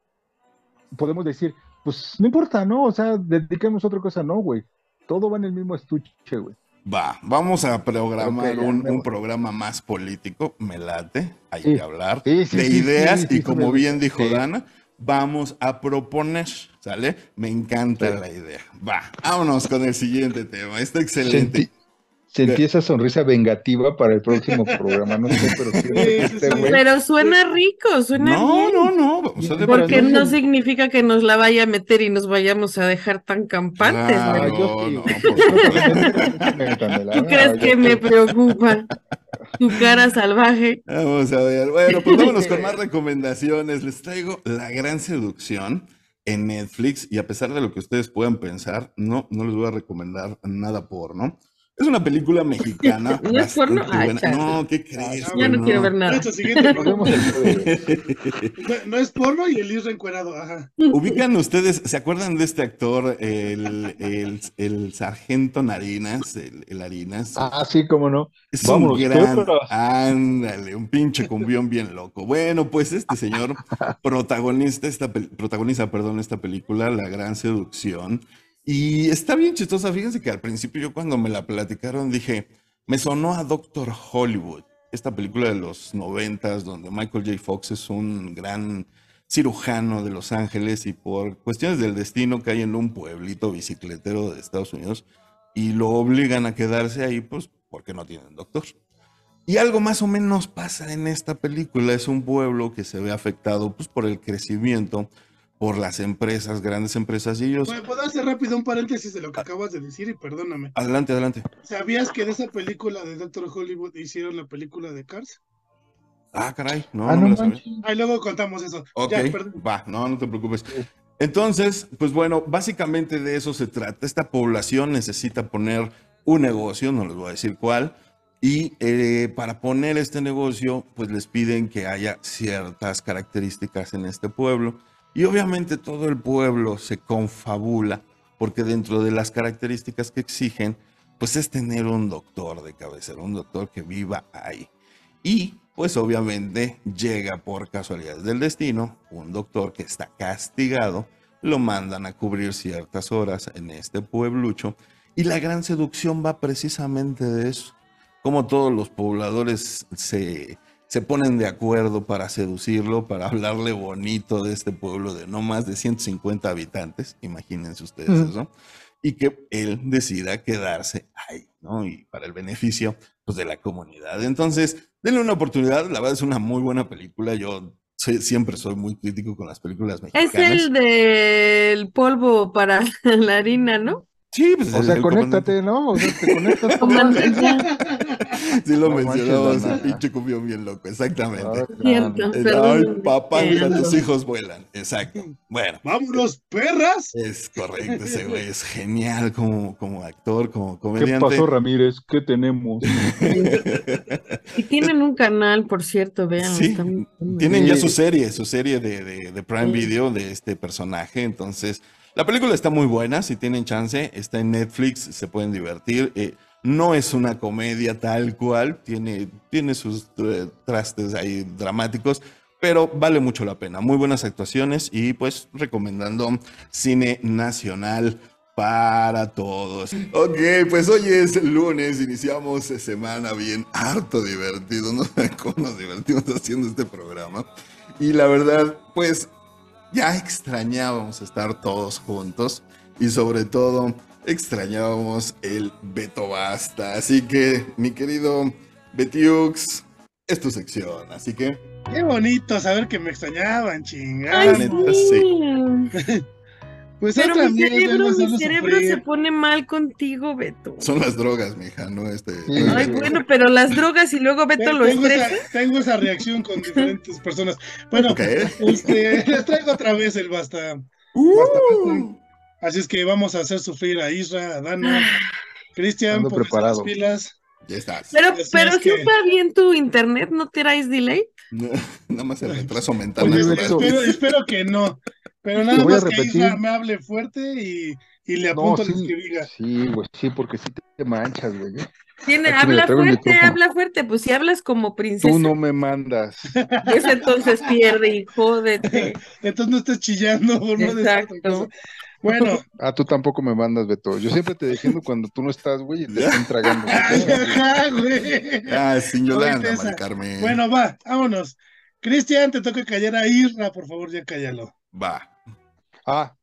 podemos decir, pues no importa, ¿no? O sea, dediquemos a otra cosa, no, güey. Todo va en el mismo estuche, güey. Va, vamos a programar un, programa más político, me late, hay Sí. que hablar Sí, sí, de ideas y como bien dijo. Dana, vamos a proponer, ¿sale? Me encanta Sí. la idea. Va, vámonos con el siguiente tema, está excelente. Sentí esa sonrisa vengativa para el próximo programa, no sé, pero Sí, este Pero suena rico, suena No, bien. no, no, Porque no significa que nos la vaya a meter y nos vayamos a dejar tan campantes, Claro. ¿verdad? Ah, yo no, por ¿Tú crees que me preocupa tu cara salvaje? Vamos a ver. Bueno, pues vámonos con más recomendaciones. Les traigo La Gran Seducción en Netflix y a pesar de lo que ustedes puedan pensar, no, no les voy a recomendar nada porno. Es una película mexicana. ¿No es porno? Ay, chale. No, ¿qué crees? Ya güey? no quiero ver nada. No, no es porno y el Isra encuerado, ajá. Ubican ustedes, ¿se acuerdan de este actor, el, el, el sargento Narinas, el, el Harinas? Ah, sí, cómo no. Es vámonos, un gran, ándale, un pinche cumbión bien loco. Bueno, pues este señor protagonista, esta, protagoniza, perdón, esta película, La Gran Seducción, y está bien chistosa. Fíjense que al principio yo cuando me la platicaron dije, me sonó a Doctor Hollywood, esta película de los noventas donde Michael J. Fox es un gran cirujano de Los Ángeles y por cuestiones del destino cae en un pueblito bicicletero de Estados Unidos y lo obligan a quedarse ahí, pues porque no tienen doctor. Y algo más o menos pasa en esta película. Es un pueblo que se ve afectado pues, por el crecimiento, por las empresas, grandes empresas. Y ellos... ¿Puedo puedo hacer rápido un paréntesis de lo que acabas de decir y perdóname? Adelante, adelante. ¿Sabías que de esa película de Doctor Hollywood hicieron la película de Cars? Ah, caray, no, Ah, no no me la sabía. Ahí luego contamos eso. Ok, Ya, perdón. va, no, no te preocupes. Entonces, pues bueno, básicamente de eso se trata. Esta población necesita poner un negocio, no les voy a decir cuál, y eh, para poner este negocio, pues les piden que haya ciertas características en este pueblo. Y obviamente todo el pueblo se confabula, porque dentro de las características que exigen, pues es tener un doctor de cabecera, un doctor que viva ahí. Y pues obviamente llega por casualidades del destino un doctor que está castigado, lo mandan a cubrir ciertas horas en este pueblucho y la gran seducción va precisamente de eso, como todos los pobladores se, se ponen de acuerdo para seducirlo, para hablarle bonito de este pueblo de no más de 150 habitantes, imagínense ustedes eso, y que él decida quedarse ahí, ¿no? Y para el beneficio pues, de la comunidad. Entonces, denle una oportunidad, la verdad es una muy buena película, yo soy- siempre soy muy crítico con las películas mexicanas. Es el del polvo para la harina, ¿no? Sí, pues O el- sea, conéctate, ¿no? O sea, te conectas. Sí lo No mencionamos, el pinche cumbión bien loco, exactamente. Ah, Cierto. Perdón. Ay, papá, mira, tus hijos vuelan. Exacto. Bueno, ¡Vámonos, perras! es correcto, ese güey es genial como, como actor, como ¿Qué comediante. pasó, Ramírez? ¿Qué tenemos? Y tienen un canal, por cierto, vean. Sí, están- Tienen ya su serie, su serie de, de- de Prime Sí. Video de este personaje. Entonces, la película está muy buena. Si tienen chance, está en Netflix, se pueden divertir. Eh, no es una comedia tal cual, tiene, tiene sus eh, trastes ahí dramáticos, pero vale mucho la pena. Muy buenas actuaciones y pues recomendando cine nacional para todos. Ok, pues hoy es lunes, iniciamos semana bien harto divertido, no cómo nos divertimos haciendo este programa. Y la verdad, pues ya extrañábamos estar todos juntos y sobre todo extrañábamos el Beto Basta. Así que, mi querido Betiux, es tu sección, así que Qué bonito saber que me extrañaban, Ay, chingada. neta, sí. Pues Pero otra mi cerebro, mi cerebro sufrir. se pone mal contigo, Beto. son las drogas, mija, no este. Sí. Ay, bueno, pero las drogas y luego Beto lo tengo, estresa. esa, tengo esa reacción con diferentes personas. Bueno, Ok. este, les traigo otra vez el basta. Uh. Así es que vamos a hacer sufrir a Isra, a Dana, Cristian, Ando pónganse preparado. las pilas. Ya estás. Pero, Así pero si que- está bien tu internet, ¿no traes delay? Nada más el retraso mental. Oye. Espero, espero que no. Pero nada Te voy a más que. Isra me hable fuerte y, y le No, apunto lo sí, que diga. sí, güey, sí, porque sí te manchas, güey. Tiene, Aquí me habla fuerte, habla fuerte. Pues si hablas como princesa, Tú no me mandas. pues entonces pierde y jódete. Entonces no estés chillando por no Exacto. Bueno, Ah, tú tampoco me mandas, Beto. Yo siempre te defiendo cuando tú no estás, güey, y te están tragando. güey. Ah, sin Yolanda. Mari Carmen. Bueno, va, vámonos. Cristian, te toca callar a Isra, por favor, ya cállalo. Va, Ah,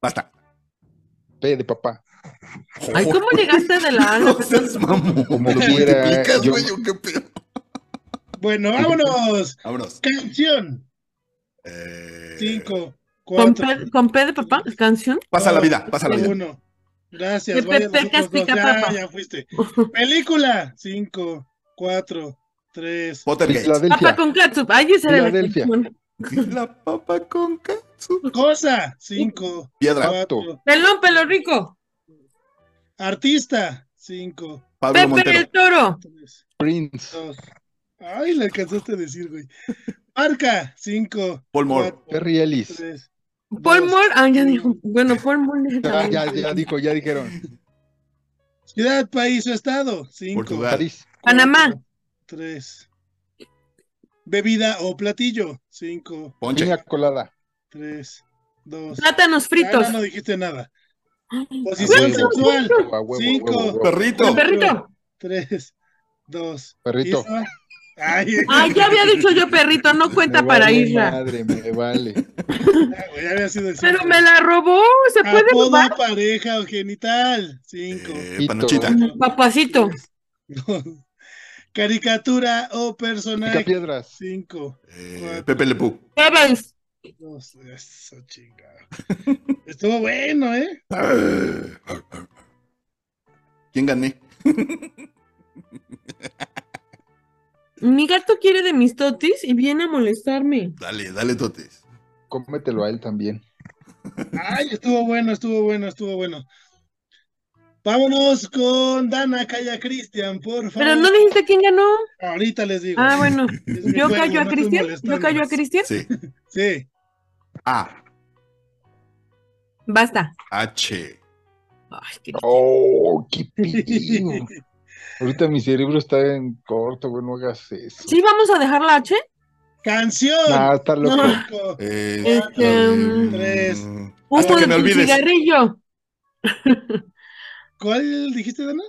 basta. P de papá. Ay, ¿cómo llegaste de la? No seas mamón. Como ¿Lo quiera, yo- qué pedo? Bueno, vámonos. Vámonos. Canción. Eh, Cinco, ¿Con P, con P de papá? ¿Canción? Pasa la vida, pasa la vida. Uno. Gracias. Pepe los Ya, ya fuiste. Película. Cinco, cuatro, tres. Pottergate. Papa con catsup. Ay, esa era la Filadelfia. canción. La papa con katsu. Cosa. Cinco, Piedra. cuatro. Pelón, pelo rico. Artista. cinco, Pablo Pepe Montero. el Toro. tres, Prince. dos. Ay, le alcanzaste a decir, güey. Marca, cinco, Paul Moore. Terry Ellis. tres, Paul Moore. Ah, ya dijo. Bueno, Paul Moore. Ya, también. ya, ya dijo, ya dijeron. Ciudad, país o estado. Cinco, Portugal. París. Panamá. cuatro, Tres. Bebida o platillo. Cinco, Ponche. Piña colada. tres, dos. Plátanos fritos. Ah, no, no dijiste nada. Posición huevo. sexual. Cinco. huevo, huevo. Perrito. Perrito. Tres, dos. Perrito. Ay, Ay, ya había dicho yo perrito, no cuenta Me para vale. Madre, me vale. ya, güey, ya había sido el Pero me la robó, se puede Apodo, robar. pareja o genital. Cinco. Eh, Panochita. Papacito. Dos. Caricatura o personaje. piedras. Cinco. Eh, Pepe Le Pew. Evans. Dos. Eso, chingado. Estuvo bueno, ¿eh? ¿Quién gané? Mi gato quiere de mis totis y viene a molestarme. Dale, dale, Totes. Cómetelo a él también. Ay, estuvo bueno, estuvo bueno, estuvo bueno. Vámonos con Dana Calla Cristian, por favor. Pero no dijiste quién ganó. Ahorita les digo. Ah, bueno. ¿Yo callo a no Cristian? ¿Yo callo a Cristian? Sí. Sí. A. Basta. H. Ay, qué- Oh, qué. Ahorita mi cerebro está en corto, güey, no hagas eso. ¿Sí vamos a dejar la H? Canción. Nah, está loco. No. Eh, Este, eh, tres. Humo que de me tu cigarrillo. ¿Cuál dijiste, Dana?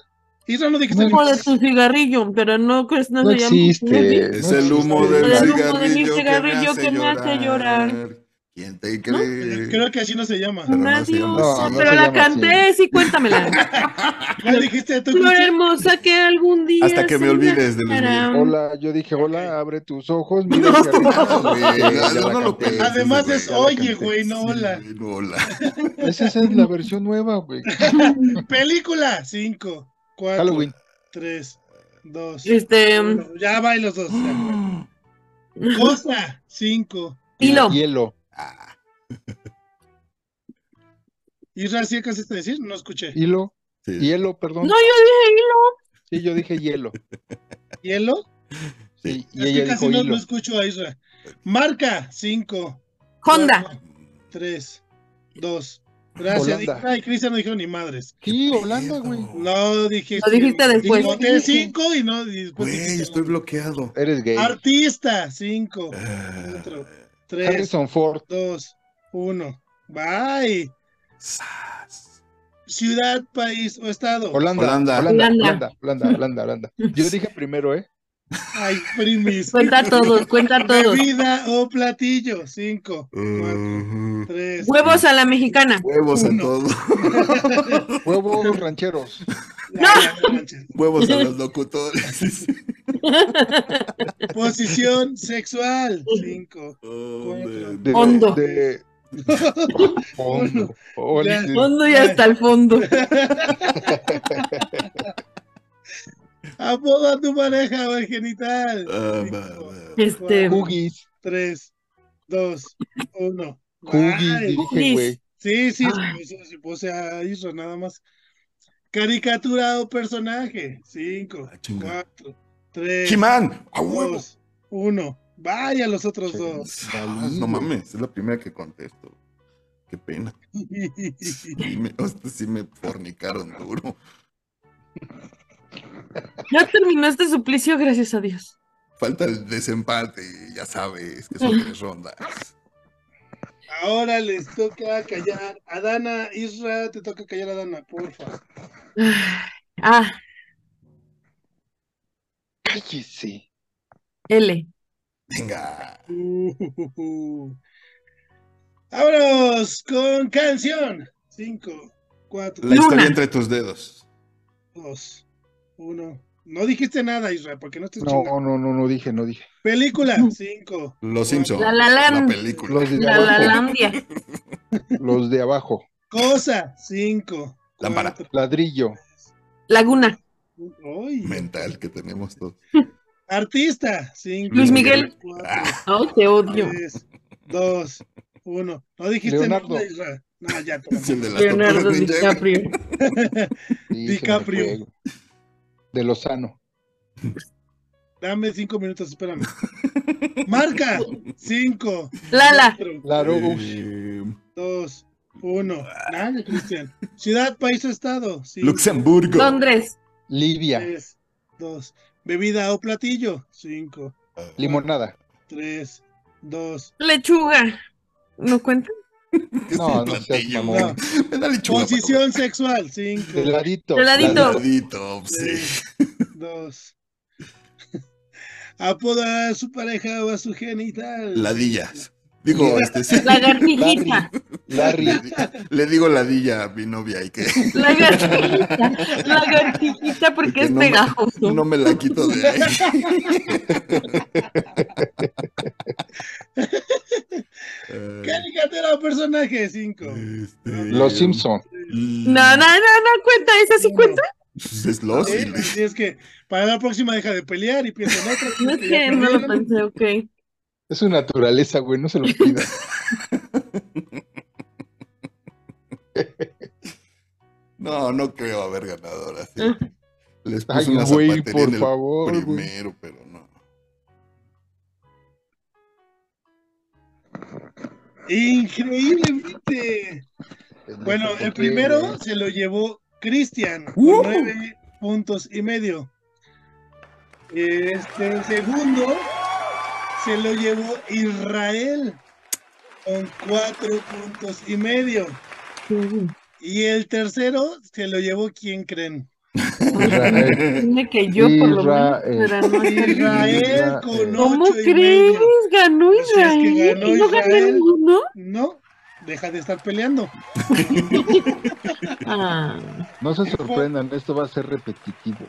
Isra, no dijiste. Humo de tu cigarrillo, pero no, pues, no, No se llama. existe. Es el humo existe. del El humo de mi cigarrillo, cigarrillo que me hace llorar. llorar. ¿Quién te Eh, cree? Creo que así no se llama. Pero no Una se llama así. No, no pero se la llama canté, sí, cuéntamela. ¿Cuál dijiste tú, Flor hermosa que algún día. Hasta que me olvides de. Miguel. Hola, yo dije, hola, abre tus ojos, mira no, la no Además es oye, güey, no hola. No, hola. Esa es la versión nueva, güey. Película. Cinco, cuatro, Halloween. tres, dos. Este. uno. Ya va y los dos. Cosa. Cinco. Hilo. Hielo. Isra, ¿sí alcanzaste a decir? No escuché. Hilo. sí. Hielo, perdón. No, yo dije hilo. Sí, yo dije hielo. ¿Hielo? Sí, y Es que casi dijo no, hilo. no escucho a Isra. Marca. Cinco. Honda. cuatro, Tres, dos. Gracias. Holanda. Ay, Cristian no dijo ni madres. Sí, Holanda, güey. No dijiste. Lo dijiste después. Conté cinco y no. y después Güey, estoy no. bloqueado. Eres gay. Artista. Cinco, Ah, cuatro, tres, Harrison Ford. dos, uno. Bye. Ciudad, país o estado. Holanda. Holanda, Holanda, Holanda, Holanda, Holanda, Holanda. Yo dije primero, ¿eh? Ay, primis. Cuenta todos, cuenta todos. Bebida o platillo. Cinco, cuatro, tres. Huevos a la mexicana. Huevos Uno. a todos. Huevos rancheros. No. Huevos a los locutores. Posición sexual. Cinco. Cuatro. De, Hondo. fondo, ya, fondo y hasta el fondo. Apoda a tu pareja genital. Este. Cookies. 3, 2, 1. Sí, sí, ah. se puse a nada más. Caricaturado personaje. 5, 4, 3, 2, 1. Vaya los otros dos. Ah, no mames, es la primera que contesto. Qué pena. Sí me, hostia, sí me fornicaron duro. Ya terminó este suplicio, gracias a Dios. Falta el desempate, ya sabes que son tres rondas. Ahora les toca callar a Dana. Isra, te toca callar a Dana, porfa. Ah, Cállese. L. Venga. Uh, Vámonos con canción. Cinco, cuatro, La historia entre tus dedos. dos, uno. No dijiste nada, Isra, porque no estés No, chingando. no, no, no dije, no dije. Película. Cinco. Los Simpsons. La La Land. película. Los de La la landia. Los de abajo. Cosa. Cinco. Lámpara. cuatro, Ladrillo. Laguna. Ay. Mental que tenemos todos. Artista. Cinco. Luis Miguel. cuatro, Oh, te odio. tres, dos, uno. No dijiste Leonardo. nada. No, ya te Leonardo. DiCaprio. DiCaprio. De Lozano. Dame cinco minutos, espérame. Marca. Cinco. Lala. cuatro, Claro, uff. Eh, dos, uno. Nada, Cristian. Ciudad, país o estado. Cinco, Luxemburgo. Londres. Libia. tres, dos. Bebida o platillo. Cinco, Limonada. tres, dos. Lechuga. ¿No cuenta? ¿Qué es No, no seas platillo, mamón. güey? Me da lechuga. Posición sexual. Cinco, sí. tres, dos. Apoda a su pareja o a su genital. Ladillas. Digo, este sí. Lagartijita. Larry. Le, le digo ladilla a mi novia y que Lagartijita. Lagartijita porque que es no me- pegajoso. no me la quito de ahí. Caricatura o personaje. Cinco. este, Los Simpson. mm, No, no, no, no cuenta. ¿Esa sí cuenta? pues Es los. Sí, es que para la próxima deja de pelear y piensa en otra. No es que no lo pensé, ok. Es su naturaleza, güey. No se lo pida. No, no creo haber ganadora. sí. Ah. Les puse Ay, una güey, por en el favor, güey. primero, pero no. Increíblemente. Bueno, el primero se lo llevó Cristian con ¡Uh! nueve puntos y medio. Este el segundo se lo llevó Israel con cuatro puntos y medio. Y el tercero se lo llevó, ¿quién creen? Israel. Dime que yo por lo menos. Israel. Israel con ¿Cómo ocho crees? medio. Ganó Pues es que Israel. ganó ¿Y no ganó Israel. ninguno? No, deja de estar peleando. Ah. No se sorprendan, esto va a ser repetitivo.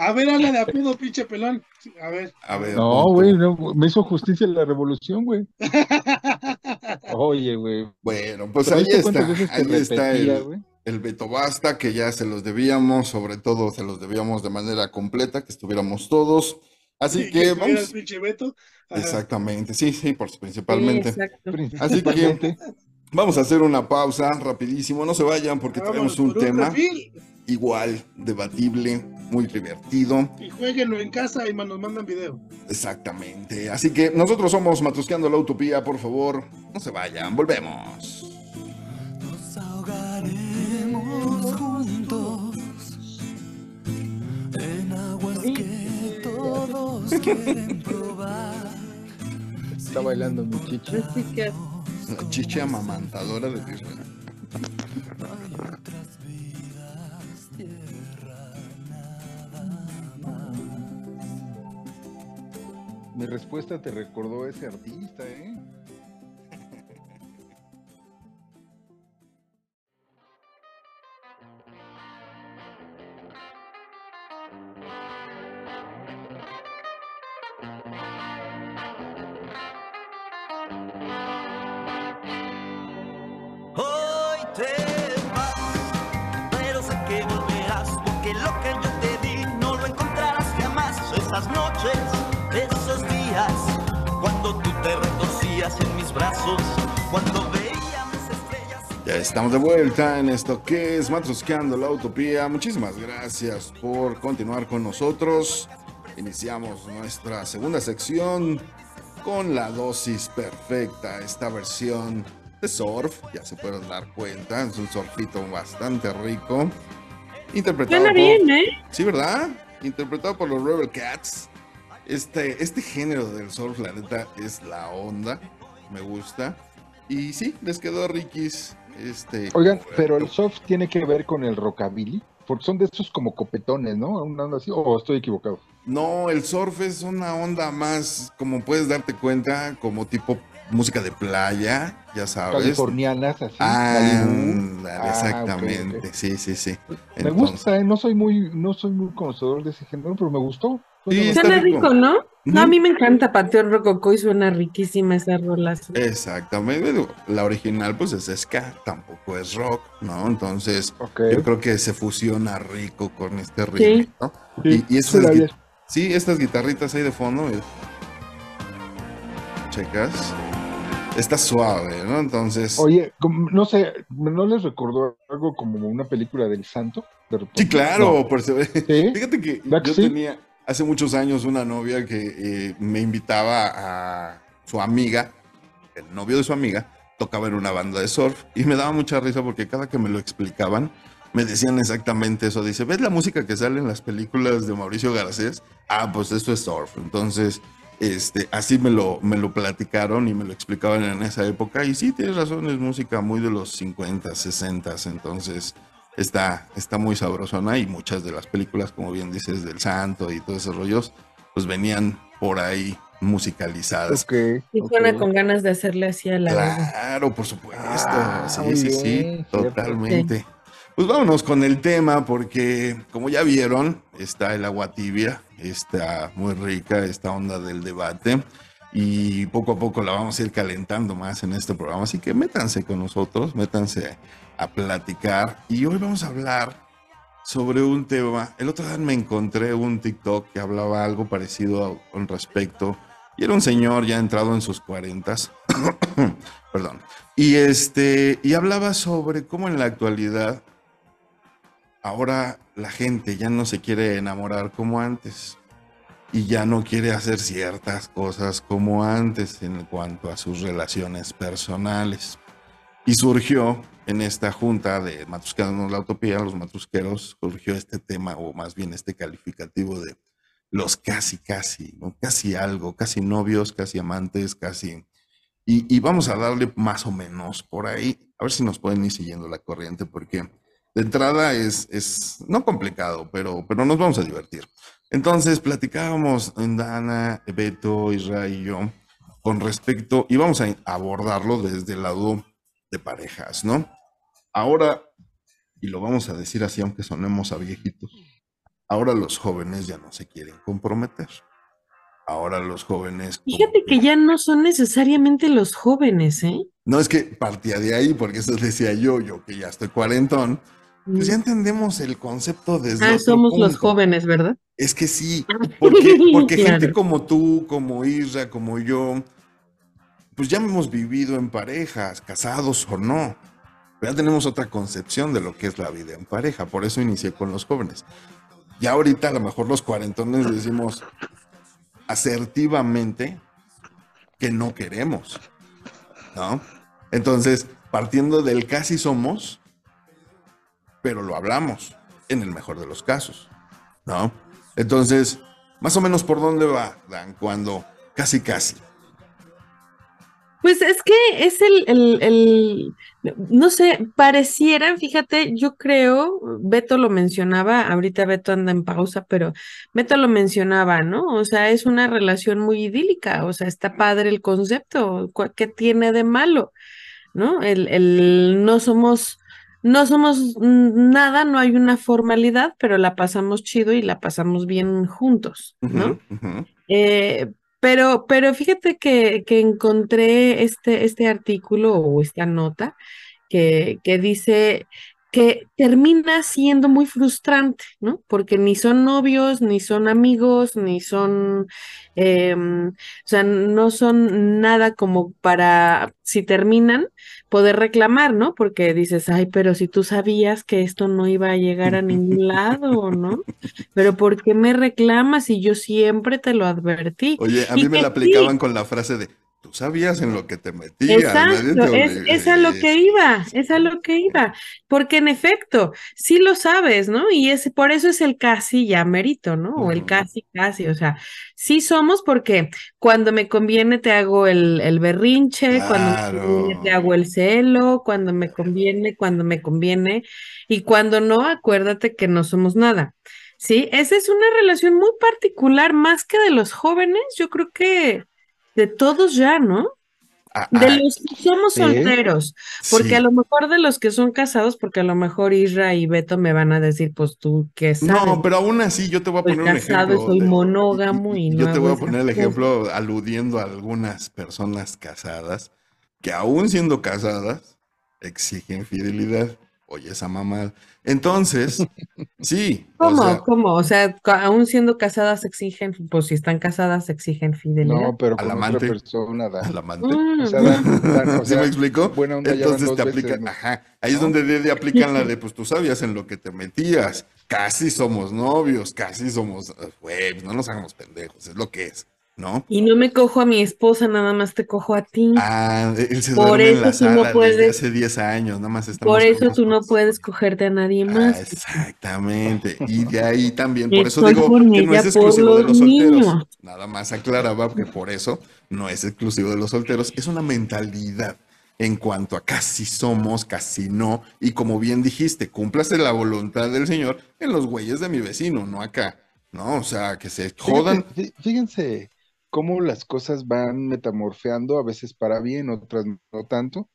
A ver, habla de apodo, pinche pelón. A ver. A ver. No, güey, no, me hizo justicia la revolución, güey. Oye, güey. Bueno, pues ¿Pero ahí está. Ahí está el, Beto Basta, que ya se los debíamos, sobre todo se los debíamos de manera completa, que estuviéramos todos. Así Sí, que el vamos. pinche Beto. Exactamente, sí, sí, por, principalmente. Exacto. Así que vamos a hacer una pausa rapidísimo. No se vayan porque Vámonos tenemos un por tema igual, debatible, muy divertido. Y jueguenlo en casa y nos mandan video. Exactamente. Así que nosotros somos Matrusqueando la Utopía, por favor, no se vayan, volvemos. Nos ahogaremos juntos en aguas que todos quieren probar. Está bailando mi chicha. Amamantadora de Israel. Mi respuesta te recordó a ese artista, ¿eh? brazos, cuando veía mis estrellas. Ya estamos de vuelta en esto que es Matrusqueando la Utopía. Muchísimas gracias por continuar con nosotros. Iniciamos nuestra segunda sección con la dosis perfecta. Esta versión de surf, ya se pueden dar cuenta, es un surfito bastante rico. Interpretado suena por... bien, ¿eh? Sí, ¿verdad? Interpretado por los Rebel Cats. Este, este género del surf, la neta, es la onda. Me gusta. Y sí, les quedó Ricky's. Este, Oigan, pero el soft tiene que ver con el rockabilly, porque son de estos como copetones, ¿no? Una onda así, o estoy equivocado. No, el surf es una onda más, como puedes darte cuenta, como tipo música de playa, ya sabes. Californianas, así. Ah, Ah, exactamente. Sí, sí, sí. Me gusta, ¿eh? no soy muy, no soy muy conocedor de ese género, pero me gustó. Sí, está rico, ¿no? No, a mí me encanta Panteón Rococó y suena riquísima esa rola. sí. Exactamente. La original, pues es ska, tampoco es rock, ¿no? Entonces, Ok. yo creo que se fusiona rico con este ritmo, ¿no? Sí, y, y estas, sí, estas guitarritas ahí de fondo, mira. checas. está suave, ¿no? Entonces, Oye, no sé, ¿no les recordó algo como una película del santo? De repente? sí, claro, No. por se- ¿Sí? Fíjate que ¿Verdad que yo sí? tenía hace muchos años una novia que eh, me invitaba a su amiga, el novio de su amiga, tocaba en una banda de surf y me daba mucha risa porque cada que me lo explicaban me decían exactamente eso. Dice, ¿ves la música que sale en las películas de Mauricio Garcés? Ah, pues esto es surf. Entonces, este, así me lo, me lo platicaron y me lo explicaban en esa época. Y sí, tienes razón, es música muy de los 50, 60, entonces está, está muy sabrosona y muchas de las películas, como bien dices, del santo y todos esos rollos, pues venían por ahí musicalizadas. Ok, Y suena con ganas de hacerle así a la Claro, por supuesto. Ah, sí, sí, sí, bien, totalmente. Pues vámonos con el tema, porque como ya vieron, está el agua tibia, está muy rica esta onda del debate. Y poco a poco la vamos a ir calentando más en este programa. Así que métanse con nosotros, métanse a platicar. Y hoy vamos a hablar sobre un tema. El otro día me encontré un TikTok que hablaba algo parecido con respecto. Y era un señor ya entrado en sus cuarentas. Perdón. Y este, y hablaba sobre cómo en la actualidad ahora la gente ya no se quiere enamorar como antes. Y ya no quiere hacer ciertas cosas como antes en cuanto a sus relaciones personales. Y surgió en esta junta de Matrusqueando la Utopía, los matrusqueros, surgió este tema, o más bien este calificativo de los casi, casi, ¿no? Casi algo, casi novios, casi amantes, casi. Y, y vamos a darle más o menos por ahí, a ver si nos pueden ir siguiendo la corriente, porque de entrada es, es no complicado, pero, pero nos vamos a divertir. Entonces, platicábamos en Dana, Beto, Israel y yo con respecto, y vamos a abordarlo desde el lado de parejas, ¿no? Ahora, y lo vamos a decir así, aunque sonemos a viejitos, ahora los jóvenes ya no se quieren comprometer. Ahora los jóvenes... Fíjate que ya no son necesariamente los jóvenes, ¿eh? No es que partía de ahí, porque eso decía yo, yo que ya estoy cuarentón, pues ya entendemos el concepto desde Ah, somos los jóvenes, ¿verdad? Es que sí, porque, porque gente como tú, como Isra, como yo, pues ya hemos vivido en parejas, casados o no. Ya tenemos otra concepción de lo que es la vida en pareja, por eso inicié con los jóvenes. Ya ahorita a lo mejor los cuarentones decimos asertivamente que no queremos, ¿no? Entonces, partiendo del casi somos, pero lo hablamos, en el mejor de los casos, ¿no? Entonces, más o menos por dónde va, Dan, cuando casi casi. Pues es que es el, el, el, no sé, pareciera, fíjate, yo creo, Beto lo mencionaba, ahorita Beto anda en pausa, pero Beto lo mencionaba, ¿no? O sea, es una relación muy idílica, o sea, está padre el concepto, ¿cu- ¿qué tiene de malo? ¿No? El, el no somos, no somos nada, no hay una formalidad, pero la pasamos chido y la pasamos bien juntos, ¿no? Eh, pero, pero fíjate que, que encontré este, este artículo o esta nota que, que dice que termina siendo muy frustrante, ¿no? Porque ni son novios, ni son amigos, ni son, em, o sea, no son nada como para, si terminan, poder reclamar, ¿no? Porque dices, ay, pero si tú sabías que esto no iba a llegar a ningún lado, ¿no? Pero ¿por qué me reclamas si yo siempre te lo advertí? Oye, a Y mí me la sí. aplicaban con la frase de, tú sabías en lo que te metías. Exacto, te es, obligó". es a lo que iba, es a lo que iba, porque en efecto, sí lo sabes, ¿no? Y es por eso es el casi ya merito, ¿no? O el casi, casi, o sea, sí somos porque cuando me conviene te hago el, el berrinche, cuando me conviene te hago el celo, cuando me conviene, cuando me conviene, y cuando no, acuérdate que no somos nada. Sí, esa es una relación muy particular, más que de los jóvenes, yo creo que de todos ya, ¿no? Ah, De ah, los que somos Sí. solteros, porque sí. a lo mejor de los que son casados, porque a lo mejor Isra y Beto me van a decir, pues tú qué sabes. No, pero aún así yo te voy a Soy poner un casado y ejemplo. soy de- monógamo y yo no te voy a poner el ejemplo aludiendo a algunas personas casadas que aún siendo casadas exigen fidelidad Oye, esa mamá. Entonces, sí. o ¿Cómo? sea, ¿Cómo? O sea, aún siendo casadas exigen, pues si están casadas exigen fidelidad. No, pero Al con amante. otra persona, Dan. al amante. Mm. O sea, Dan, Dan, o ¿Sí me explico? buena onda Entonces te veces, aplica, ¿no? ajá, ahí es donde de, de aplican la de, pues tú sabías en lo que te metías, casi somos novios, casi somos, eh, güey, no nos hagamos pendejos, es lo que es, ¿no? Y no me cojo a mi esposa, nada más te cojo a ti. Ah, él se Por duerme en la eso tú no sala desde puedes- hace 10 años, nada más estamos Por eso tú no puedes cogerte a nadie Ah, más. exactamente. Y de ahí también, por eso digo que no es exclusivo de los solteros. niños. Nada más aclaraba que por eso no es exclusivo de los solteros. Es una mentalidad en cuanto a casi somos, casi no. Y como bien dijiste, cúmplase la voluntad del Señor en los güeyes de mi vecino, no acá. ¿No? O sea, que se jodan. Fíjense cómo las cosas van metamorfeando, a veces para bien, otras no tanto.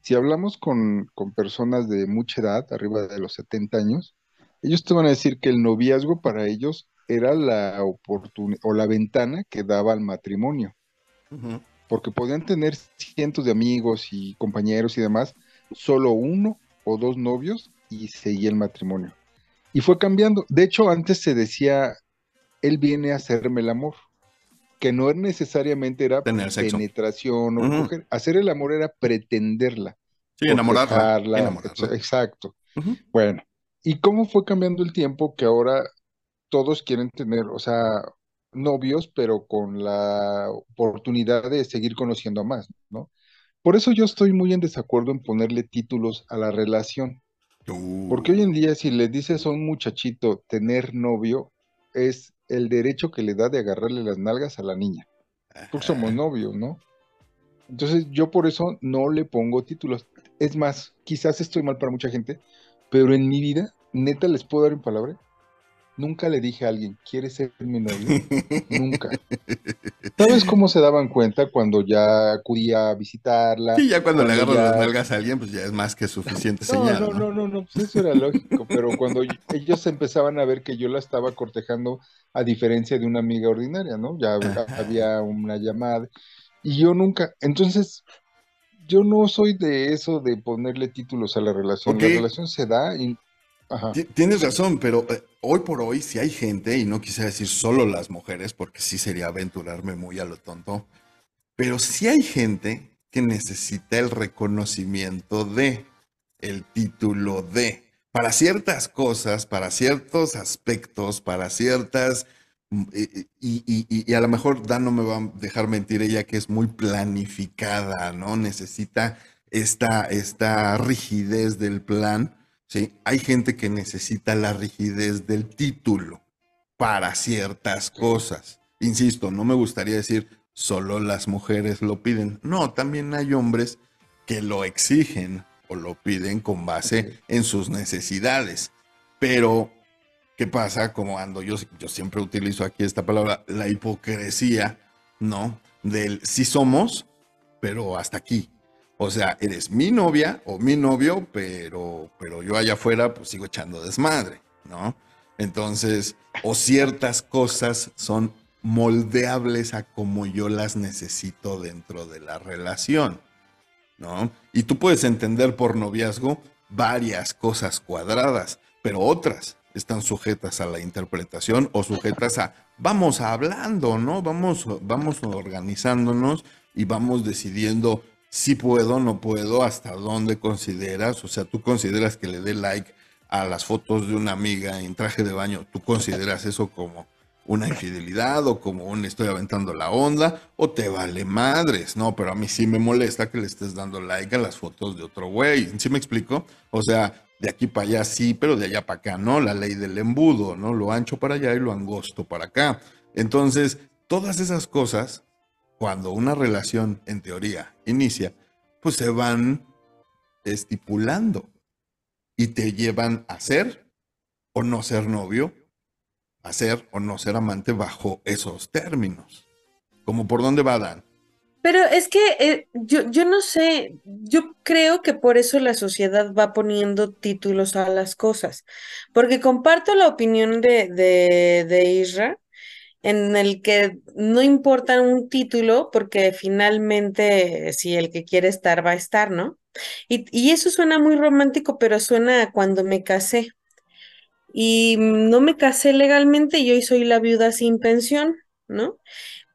Si hablamos con, con personas de mucha edad, arriba de los 70 años, ellos te van a decir que el noviazgo para ellos era la oportunidad o la ventana que daba al matrimonio, porque podían tener cientos de amigos y compañeros y demás, solo uno o dos novios y seguía el matrimonio. Y fue cambiando. De hecho, antes se decía, él viene a hacerme el amor, que no necesariamente era Tener sexo. penetración o coger. Hacer el amor era pretenderla. Sí, enamorarla. Exacto. Bueno, ¿y cómo fue cambiando el tiempo que ahora todos quieren tener, o sea, novios, pero con la oportunidad de seguir conociendo a más, ¿no? Por eso yo estoy muy en desacuerdo en ponerle títulos a la relación, Uh, porque hoy en día si le dices a un muchachito tener novio, es el derecho que le da de agarrarle las nalgas a la niña, porque somos novios, ¿no? Entonces yo por eso no le pongo títulos. Es más, quizás estoy mal para mucha gente, pero en mi vida, neta, les puedo dar en palabra, nunca le dije a alguien, ¿quieres ser mi novio? Nunca. ¿Sabes cómo se daban cuenta cuando ya acudía a visitarla? Sí, ya cuando le agarras las nalgas a alguien, pues ya es más que suficiente No, señal. no, no, no, no, pues eso era lógico, pero cuando y- ellos empezaban a ver que yo la estaba cortejando, a diferencia de una amiga ordinaria, ¿no? Ya Ajá. había una llamada y yo nunca, entonces, yo no soy de eso de ponerle títulos a la relación, la relación se da y, Tienes razón, pero eh, hoy por hoy si hay gente, y no quisiera decir solo las mujeres, porque sí sería aventurarme muy a lo tonto, pero sí hay gente que necesita el reconocimiento de, el título de, para ciertas cosas, para ciertos aspectos, para ciertas... mm, y a lo mejor Dan no me va a dejar mentir ella que es muy planificada, ¿no? Necesita esta, esta rigidez del plan ¿sí? Hay gente que necesita la rigidez del título para ciertas cosas. Insisto, no me gustaría decir solo las mujeres lo piden. No, también hay hombres que lo exigen o lo piden con base en sus necesidades. Pero, ¿qué pasa? Como ando, yo, yo siempre utilizo aquí esta palabra, la hipocresía, ¿no? Del sí somos, pero hasta aquí. O sea, eres mi novia o mi novio, pero, pero yo allá afuera pues sigo echando desmadre, ¿no? Entonces, o ciertas cosas son moldeables a como yo las necesito dentro de la relación, ¿no? Y tú puedes entender por noviazgo varias cosas cuadradas, pero otras están sujetas a la interpretación o sujetas a vamos hablando, ¿no? Vamos, vamos organizándonos y vamos decidiendo si puedo, no puedo, hasta dónde consideras, o sea, tú consideras que le dé like a las fotos de una amiga en traje de baño, tú consideras eso como una infidelidad o como un estoy aventando la onda o te vale madres, no, pero a mí sí me molesta que le estés dando like a las fotos de otro güey, ¿sí me explico? O sea, de aquí para allá sí, pero de allá para acá no, la ley del embudo, ¿no? Lo ancho para allá y lo angosto para acá. Entonces, todas esas cosas, cuando una relación en teoría inicia, pues se van estipulando y te llevan a ser o no ser novio, a ser o no ser amante bajo esos términos. Como por dónde va Dan. Pero es que eh, yo, yo no sé, yo creo que por eso la sociedad va poniendo títulos a las cosas, porque comparto la opinión de, de, de Isra en el que no importa un título, porque finalmente si el que quiere estar va a estar, ¿no? Y, y eso suena muy romántico, pero suena a cuando me casé. Y no me casé legalmente y hoy soy la viuda sin pensión, ¿no?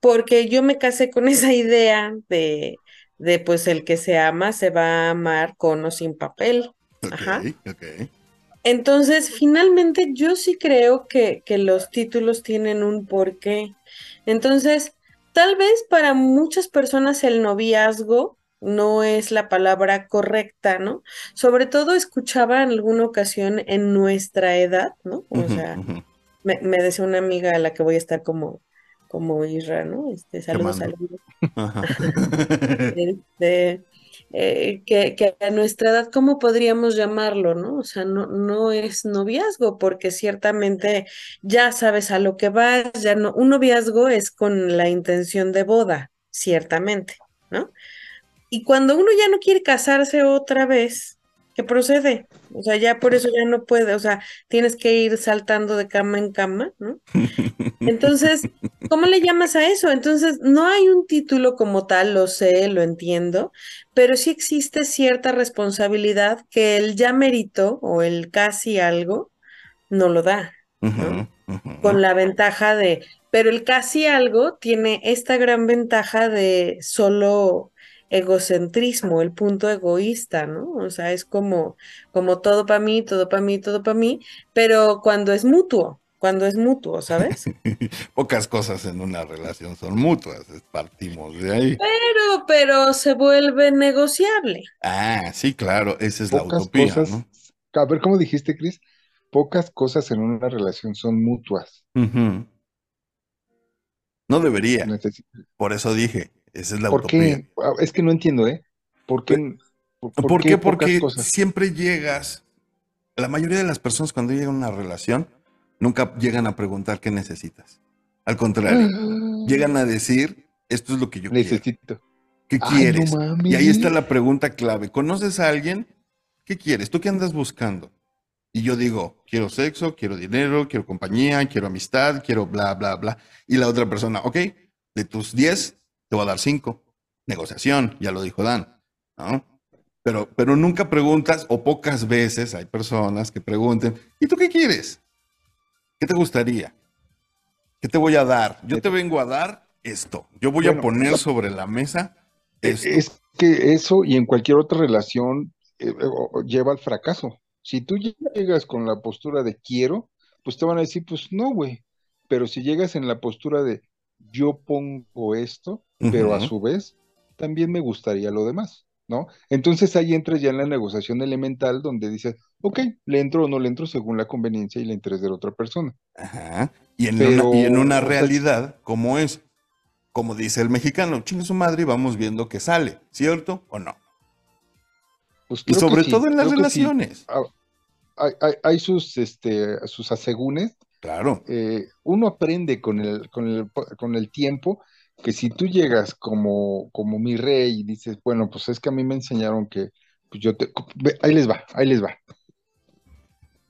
Porque yo me casé con esa idea de, de pues el que se ama se va a amar con o sin papel. Ajá. Ok, ok. Entonces, finalmente yo sí creo que, que los títulos tienen un porqué. Entonces, tal vez para muchas personas el noviazgo no es la palabra correcta, ¿no? Sobre todo escuchaba en alguna ocasión en nuestra edad, ¿no? O sea, me, me decía una amiga a la que voy a estar como, como Isra, ¿no? Este, saludos, saludos. Ajá. Este, eh, que, que a nuestra edad, ¿cómo podríamos llamarlo, no? O sea, no, no es noviazgo, porque ciertamente ya sabes a lo que vas, ya no, un noviazgo es con la intención de boda, ciertamente, ¿no? Y cuando uno ya no quiere casarse otra vez, ¿qué procede? O sea, ya por eso ya no puede, o sea, tienes que ir saltando de cama en cama, ¿no? Entonces, ¿cómo le llamas a eso? Entonces, no hay un título como tal, lo sé, lo entiendo, pero sí existe cierta responsabilidad que el ya merito o el casi algo no lo da. Con la ventaja de, pero el casi algo tiene esta gran ventaja de solo egocentrismo, el punto egoísta, ¿no? O sea, es como, como todo para mí, todo para mí, todo para mí, pero cuando es mutuo, cuando es mutuo, ¿sabes? Pocas cosas en una relación son mutuas, partimos de ahí. Pero, pero se vuelve negociable. Ah, sí, claro, esa es la utopía, cosas, ¿no? a ver, ¿cómo dijiste, Cris? Pocas cosas en una relación son mutuas. No debería, por eso dije, esa es la ¿Por utopía. qué? Ah, Es que no entiendo, ¿eh? ¿Por qué? ¿Por, por ¿Por qué Porque cosas? siempre llegas, la mayoría de las personas cuando llegan a una relación, nunca llegan a preguntar qué necesitas. Al contrario, llegan a decir, esto es lo que yo quiero. Necesito. ¿Qué Ay, quieres? Y ahí está la pregunta clave. ¿Conoces a alguien? ¿Qué quieres? ¿Tú qué andas buscando? Y yo digo, quiero sexo, quiero dinero, quiero compañía, quiero amistad, quiero bla, bla, bla. Y la otra persona, ok, de tus 10, te voy a dar 5. Negociación, ya lo dijo Dan, ¿no? Pero, pero nunca preguntas, o pocas veces hay personas que pregunten, ¿y tú qué quieres? ¿Qué te gustaría? ¿Qué te voy a dar? Yo te vengo a dar esto. Yo voy a poner sobre la mesa esto. Es que eso y en cualquier otra relación eh, o lleva al fracaso. Si tú llegas con la postura de quiero, pues te van a decir, pues no, güey. Pero si llegas en la postura de yo pongo esto, pero a su vez también me gustaría lo demás, ¿no? Entonces ahí entras ya en la negociación elemental donde dices, ok, le entro o no le entro según la conveniencia y el interés de la otra persona. Ajá. Y en, Pero, una, y en una o sea, realidad como es, como dice el mexicano, chingue su madre y vamos viendo qué sale, ¿cierto o no? Pues Y sobre sí, todo en las sí. relaciones. Ah, Hay, hay- hay sus, este, sus asegúnes Claro. eh, uno aprende con el, con el, con el tiempo que si tú llegas como, como mi rey y dices, bueno, pues es que a mí me enseñaron que, pues yo te, ahí les va, ahí les va.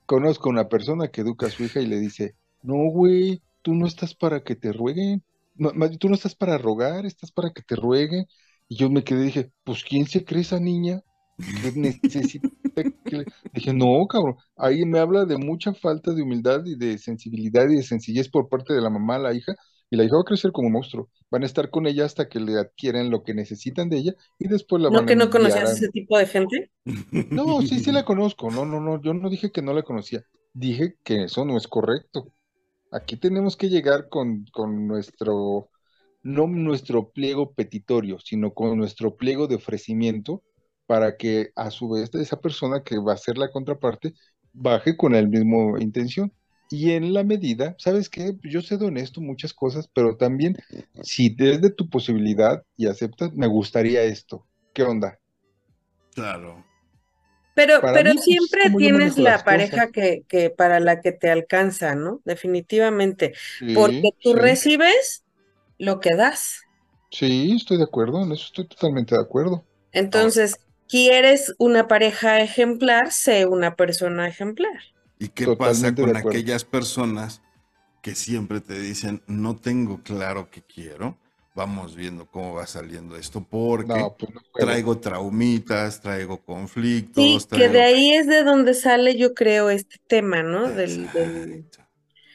Conozco una persona que educa a su hija y le dice, no, güey, tú no estás para que te rueguen, no, tú no estás para rogar, estás para que te rueguen. Y yo me quedé y dije, pues ¿quién se cree esa niña? necesita que le-?" Dije, no, cabrón, ahí me habla de mucha falta de humildad y de sensibilidad y de sencillez por parte de la mamá la hija, y la hija va a crecer como monstruo. Van a estar con ella hasta que le adquieren lo que necesitan de ella y después la ¿No van a que no conocías a... ese tipo de gente? No, sí, sí la conozco, no, no, no, yo no dije que no la conocía, dije que eso no es correcto. Aquí tenemos que llegar con, con nuestro, no nuestro pliego petitorio, sino con nuestro pliego de ofrecimiento para que a su vez esa persona que va a ser la contraparte baje con la misma intención. Y en la medida, ¿sabes qué? Yo sé de honesto muchas cosas, pero también si desde tu posibilidad y aceptas, me gustaría esto. ¿Qué onda? Claro. Pero, Para pero mí, siempre tienes la pareja que, que para la que te alcanza, ¿no? Definitivamente. Porque tú sí, recibes lo que das. sí, estoy de acuerdo, en eso estoy totalmente de acuerdo. Entonces, ¿quieres una pareja ejemplar? Sé una persona ejemplar. ¿Y qué pasa Totalmente de con aquellas personas que siempre te dicen, no tengo claro qué quiero, vamos viendo cómo va saliendo esto, porque No, pues no traigo traumitas, traigo conflictos. Sí, que traigo... de ahí es de donde sale, yo creo, este tema, ¿no? Del, del,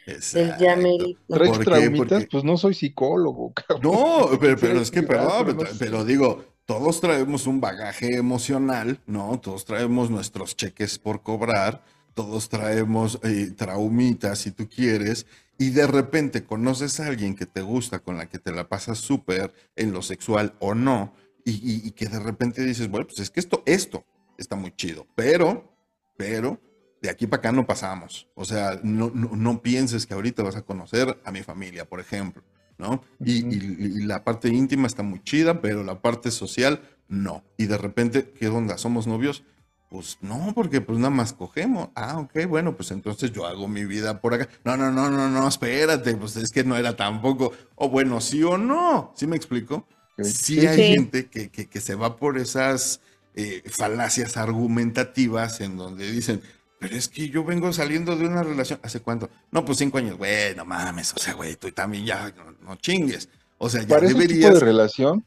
Exacto, del ya exacto. merito. ¿Traes traumitas? Porque- Pues no soy psicólogo, cabrón. No, pero, pero es que, perdón, pero pero, pero digo, todos traemos un bagaje emocional, ¿no? Todos traemos nuestros cheques por cobrar, todos traemos eh, traumitas, si tú quieres, y de repente conoces a alguien que te gusta, con la que te la pasas súper en lo sexual o no, y, y- y que de repente dices, bueno, pues es que esto, esto está muy chido, pero, pero, de aquí para acá no pasamos. O sea, no, no, no pienses que ahorita vas a conocer a mi familia, por ejemplo. ¿no? Y, Ujú. y- y la parte íntima está muy chida, pero la parte social, no. Y de repente, ¿qué onda? ¿Somos novios? Pues no, porque pues nada más cogemos. Ah, ok, bueno, pues entonces yo hago mi vida por acá. No, no, no, no, no, espérate, pues es que no era tampoco. O bueno, sí o no. ¿Sí me explico? Sí Sí, hay sí. gente que, que- que se va por esas eh, falacias argumentativas en donde dicen, pero es que yo vengo saliendo de una relación, ¿hace cuánto? No, pues cinco años, güey, no mames, o sea, güey, tú también ya, no, no chingues. O sea, ya Para ese tipo de relación,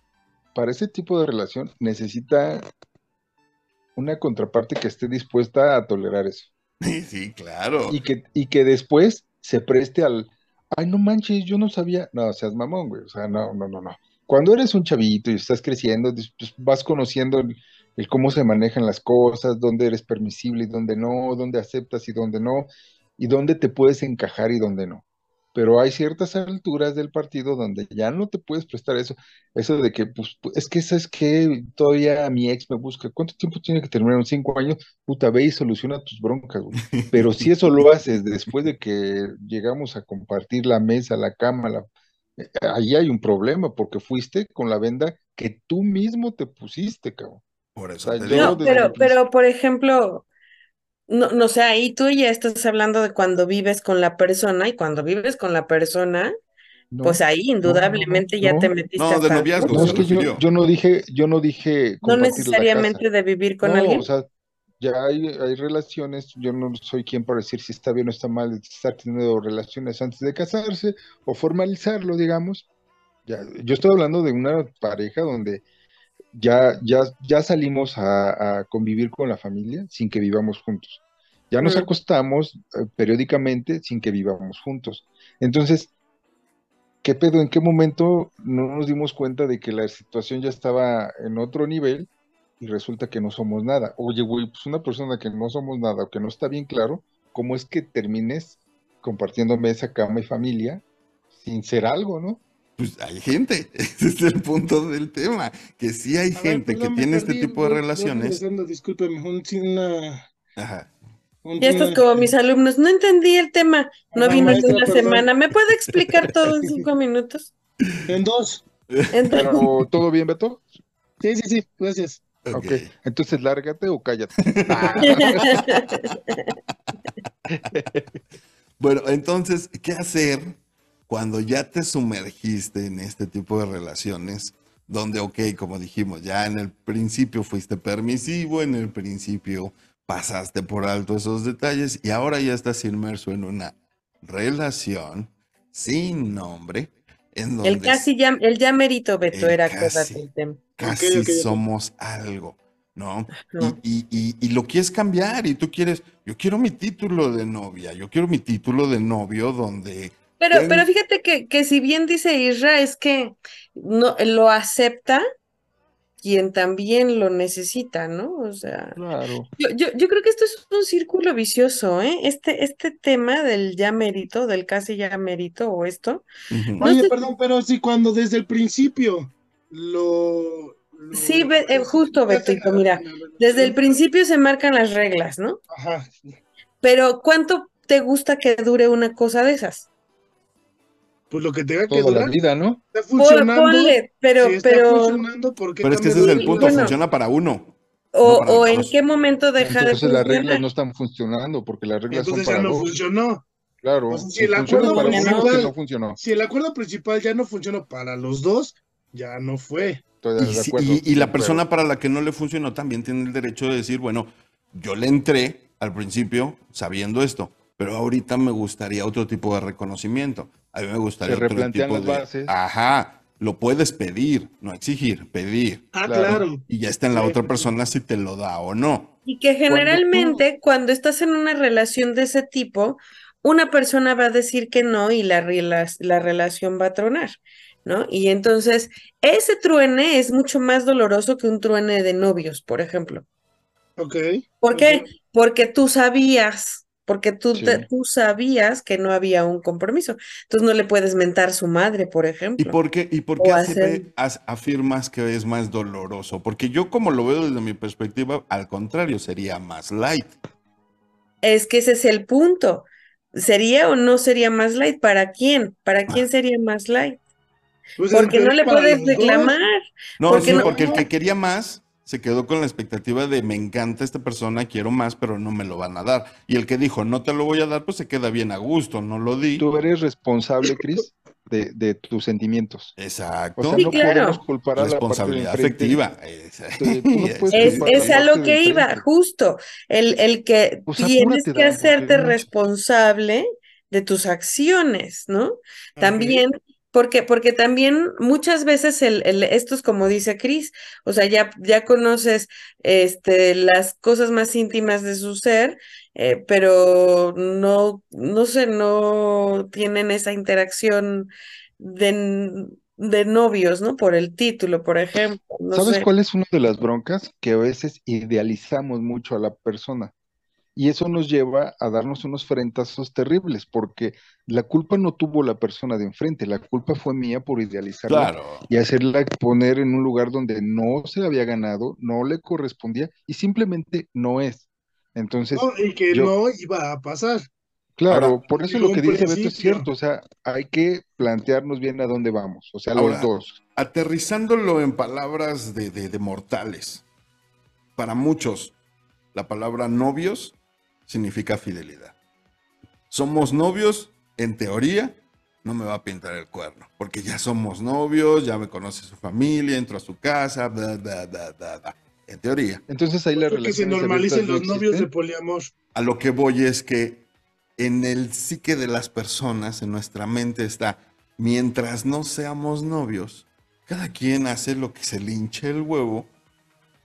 para ese tipo de relación necesita una contraparte que esté dispuesta a tolerar eso. Sí, claro. Y que, y que después se preste al, ay, no manches, yo no sabía. No, seas mamón, güey. O sea, no, no, no, no. Cuando eres un chavito y estás creciendo, pues, vas conociendo el, el cómo se manejan las cosas, dónde eres permisible y dónde no, dónde aceptas y dónde no, y dónde te puedes encajar y dónde no. Pero hay ciertas alturas del partido donde ya no te puedes prestar eso, eso de que, pues, pu- es que sabes que todavía mi ex me busca. ¿Cuánto tiempo tiene que terminar? ¿Un cinco años? Puta, ve y soluciona tus broncas, güey. Pero si eso lo haces después de que llegamos a compartir la mesa, la cama, la... eh, ahí hay un problema, porque fuiste con la venda que tú mismo te pusiste, cabrón. Por eso O sea, yo. No, pero, por ejemplo, no, no sé, ahí tú ya estás hablando de cuando vives con la persona y cuando vives con la persona, No, pues ahí no, no, indudablemente ya no. te metiste No, a de noviazgo No, es que yo, no dije, yo no dije No necesariamente de vivir con No, alguien. o sea, ya hay, hay relaciones, yo no soy quien para decir si está bien o está mal estar teniendo relaciones antes de casarse o formalizarlo, digamos. Ya, yo estoy hablando de una pareja donde ya, ya, ya salimos a, a convivir con la familia sin que vivamos juntos. Ya nos Mm. acostamos eh, periódicamente sin que vivamos juntos. Entonces, ¿qué pedo? ¿En qué momento no nos dimos cuenta de que la situación ya estaba en otro nivel y resulta que no somos nada? Oye, güey, pues una persona que no somos nada o que no está bien claro, ¿cómo es que termines compartiendo mesa, cama y familia sin ser algo, no? Pues hay gente, ese es el punto del tema, que sí hay A ver, gente que tiene este perdí, tipo de voy- relaciones. discúlpeme, un, una, Ajá. un- Ya estás una- como mis alumnos, no entendí el tema, no Ajá, vino en maestra, una perdón. semana. ¿Me puede explicar todo en cinco minutos? En dos. Entonces, Pero, ¿todo bien, Beto? Sí, sí, sí, gracias. Ok. Entonces lárgate o cállate. Bueno, entonces, ¿qué hacer cuando ya te sumergiste en este tipo de relaciones? Donde, ok, como dijimos, ya en el principio fuiste permisivo, en el principio pasaste por alto esos detalles y ahora ya estás inmerso en una relación sin nombre, en donde el casi ya, el ya merito, Beto, El era casi. tema. casi somos algo, ¿no? No. Y, y- y- y lo quieres cambiar y tú quieres, yo quiero mi título de novia, yo quiero mi título de novio donde... Pero, pero fíjate que, que si bien dice Isra, es que no lo acepta quien también lo necesita, ¿no? O sea, Claro. yo, yo, yo creo que esto es un círculo vicioso, ¿eh? Este, este tema del ya mérito, del casi ya mérito o esto. No Oye, sé- perdón, pero si cuando desde el principio lo... lo- Sí, ve- eh, justo, Betito, mira, Desde el principio se marcan las reglas, ¿no? Ajá. Pero ¿cuánto te gusta que dure una cosa de esas? Pues lo que tenga que Toda la durar. vida, ¿no? Está Por, funcionando. ponle, pero, si está pero, funcionando, ¿por qué Pero es que ese es el punto, Bueno. funciona para uno. o, no para o los en qué momento deja de Entonces las reglas funcionar. no están funcionando porque las reglas Entonces son ya para no dos. funcionó. Claro, O sea, si si el acuerdo para principal- no funcionó. Si el acuerdo principal ya no funcionó para los dos, ya no fue. Y, de si- acuerdo. y- y la persona para la que no le funcionó también tiene el derecho de decir, bueno, yo le entré al principio sabiendo esto, pero ahorita me gustaría otro tipo de reconocimiento. A mí me gustaría Se otro tipo las de... bases. Ajá, lo puedes pedir, no exigir, pedir. Ah, Claro. Y ya está en la Sí, otra persona si te lo da o no. Y que generalmente cuando estás en una relación de ese tipo, una persona va a decir que no y la, la relación va a tronar, ¿no? Y entonces ese truene es mucho más doloroso que un truene de novios, por ejemplo. Ok. ¿Por qué? Porque tú sabías, porque tú, Sí. te- tú sabías que no había un compromiso. Entonces no le puedes mentar su madre, por ¿Y ejemplo. por qué, y por qué hacer- hace- as- afirmas que es más doloroso? Porque yo como lo veo desde mi perspectiva, al contrario, sería más light. Es que ese es el punto. ¿Sería o no sería más light? ¿Para quién? ¿Para quién sería más light? Pues Porque no le puedes reclamar. No, ¿Por qué sí, no? porque el que quería más se quedó con la expectativa de me encanta esta persona, quiero más, pero no me lo van a dar. Y el que dijo no te lo voy a dar, pues se queda bien a gusto, no lo di. Tú eres responsable, Cris, de, de tus sentimientos. Exacto. O sea, Sí, no claro. podemos culpar a la Responsabilidad afectiva. Esa- Sí, tú no puedes Es, a es la a lo que iba, justo. El, el que Pues tienes que hacerte responsable de tus acciones, ¿no? También, porque, porque también muchas veces el, el- esto es como dice Cris, o sea, ya, ya conoces este, las cosas más íntimas de su ser, eh, pero no, no sé, no tienen esa interacción de, de novios, ¿no? Por el título, por ejemplo, no ¿Sabes sé. cuál es una de las broncas? Que a veces idealizamos mucho a la persona. Y eso nos lleva a darnos unos frentazos terribles, porque la culpa no tuvo la persona de enfrente, la culpa fue mía por idealizarla Claro. y hacerla poner en un lugar donde no se había ganado, no le correspondía y simplemente no es. Entonces, No, y que yo- no iba a pasar. claro, Ahora, por eso lo que dice Beto es cierto, o sea, hay que plantearnos bien a dónde vamos, o sea, Ahora, los dos. Aterrizándolo en palabras de, de- de mortales. Para muchos, la palabra novios significa fidelidad. Somos novios, en teoría, no me va a pintar el cuerno, porque ya somos novios, ya me conoce su familia, entro a su casa, bla, bla, bla, bla. En teoría, Entonces ahí las Porque se relaciones normalicen los no novios de poliamor. a lo que voy es que en el psique de las personas, en nuestra mente está, mientras no seamos novios, cada quien hace lo que se le hinche el huevo.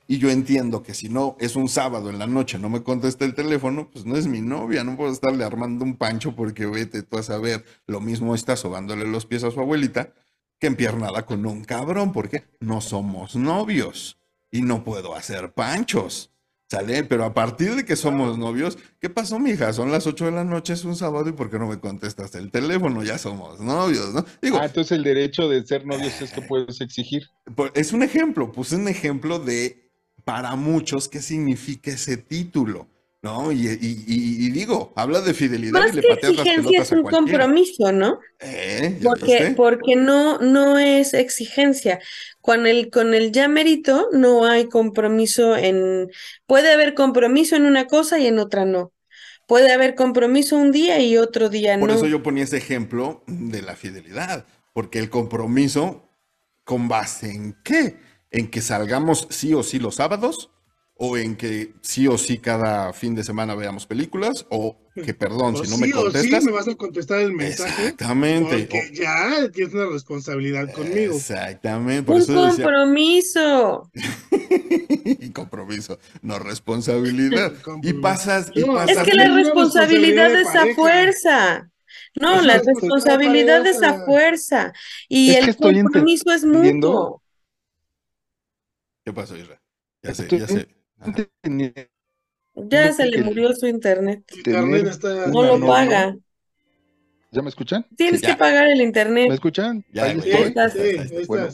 Y yo entiendo que si no es un sábado en la noche, no me contesta el teléfono, pues no es mi novia, no puedo estarle armando un pancho porque vete tú a saber, lo mismo está sobándole los pies a su abuelita que empiernada con un cabrón, porque no somos novios y no puedo hacer panchos. ¿Sale? Pero a partir de que somos novios, ¿qué pasó, mija? Son las 8 de la noche, es un sábado, ¿y por qué no me contestas el teléfono? Ya somos novios, ¿no? Digo, Ah, entonces el derecho de ser novios es que puedes exigir. por- es un ejemplo, puse un ejemplo de, para muchos, qué significa ese título, ¿no? Y, y- y- y digo, habla de fidelidad Más y le que pateas las exigencia pelotas es un compromiso, ¿no? ¿Eh? ¿Ya Porque, porque no, no es exigencia. Con el, con el ya mérito no hay compromiso en, puede haber compromiso en una cosa y en otra no. Puede haber compromiso un día y otro día Por no. eso yo ponía ese ejemplo de la fidelidad, porque el compromiso, ¿con base en qué? ¿En que salgamos sí o sí los sábados? ¿O en que sí o sí cada fin de semana veamos películas? ¿O que, perdón, O si no sí me o sí contestas? me vas a contestar el mensaje. Exactamente. Porque ya tienes una responsabilidad conmigo. Exactamente. Por Un eso decía, compromiso. y compromiso, no responsabilidad. Y Compromiso. pasas, y No, Es pasas. que la responsabilidad es a fuerza. No, Es la responsabilidad es a fuerza. Y Es el compromiso es mutuo. ¿Qué pasó, Isra? Ya sé, Estoy ya sé. Ajá. Ya se le murió su internet. Tener está- No lo paga. ¿Ya me escuchan? Tienes que pagar el ¿Me internet. escuchan? Ya, Ahí estoy. estás. sí, Ahí estás. Bueno.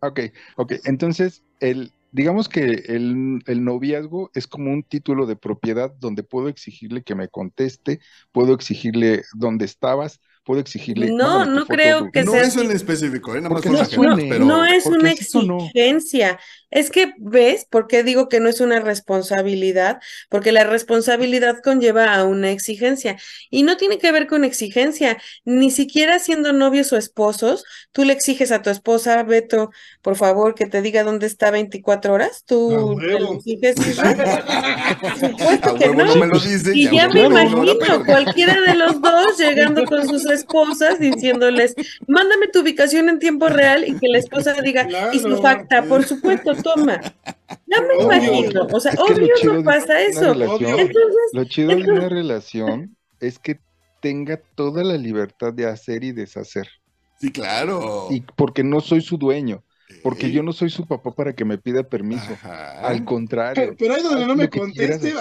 Ok, ok. Entonces, el, digamos que el, el noviazgo es como un título de propiedad donde puedo exigirle que me conteste, puedo exigirle dónde estabas, puedo exigirle. No, no creo que No sea eso en así. específico, ¿eh? Nada más no suene, pero No es una exigencia, Es que, ¿ves por qué digo que no es una responsabilidad? Porque la responsabilidad conlleva a una exigencia y no tiene que ver con exigencia, ni siquiera siendo novios o esposos, tú le exiges a tu esposa, Beto, por favor, que te diga dónde está 24 horas, tú le exiges eso. Por supuesto que no. no me lo dice. Y ya huevo me no imagino cualquiera de los dos llegando con sus esposas diciéndoles, mándame tu ubicación en tiempo real y que la esposa diga, y su facta, por supuesto, toma. Ya me Obvio. imagino, o sea, Es que lo obvio no de pasa eso. relación- Entonces, Lo chido de una relación es que tenga toda la libertad de hacer y deshacer. Sí, claro. Y porque no soy su dueño, porque yo no soy su papá para que me pida permiso. Ajá. Al contrario, Pero ahí donde no me conteste,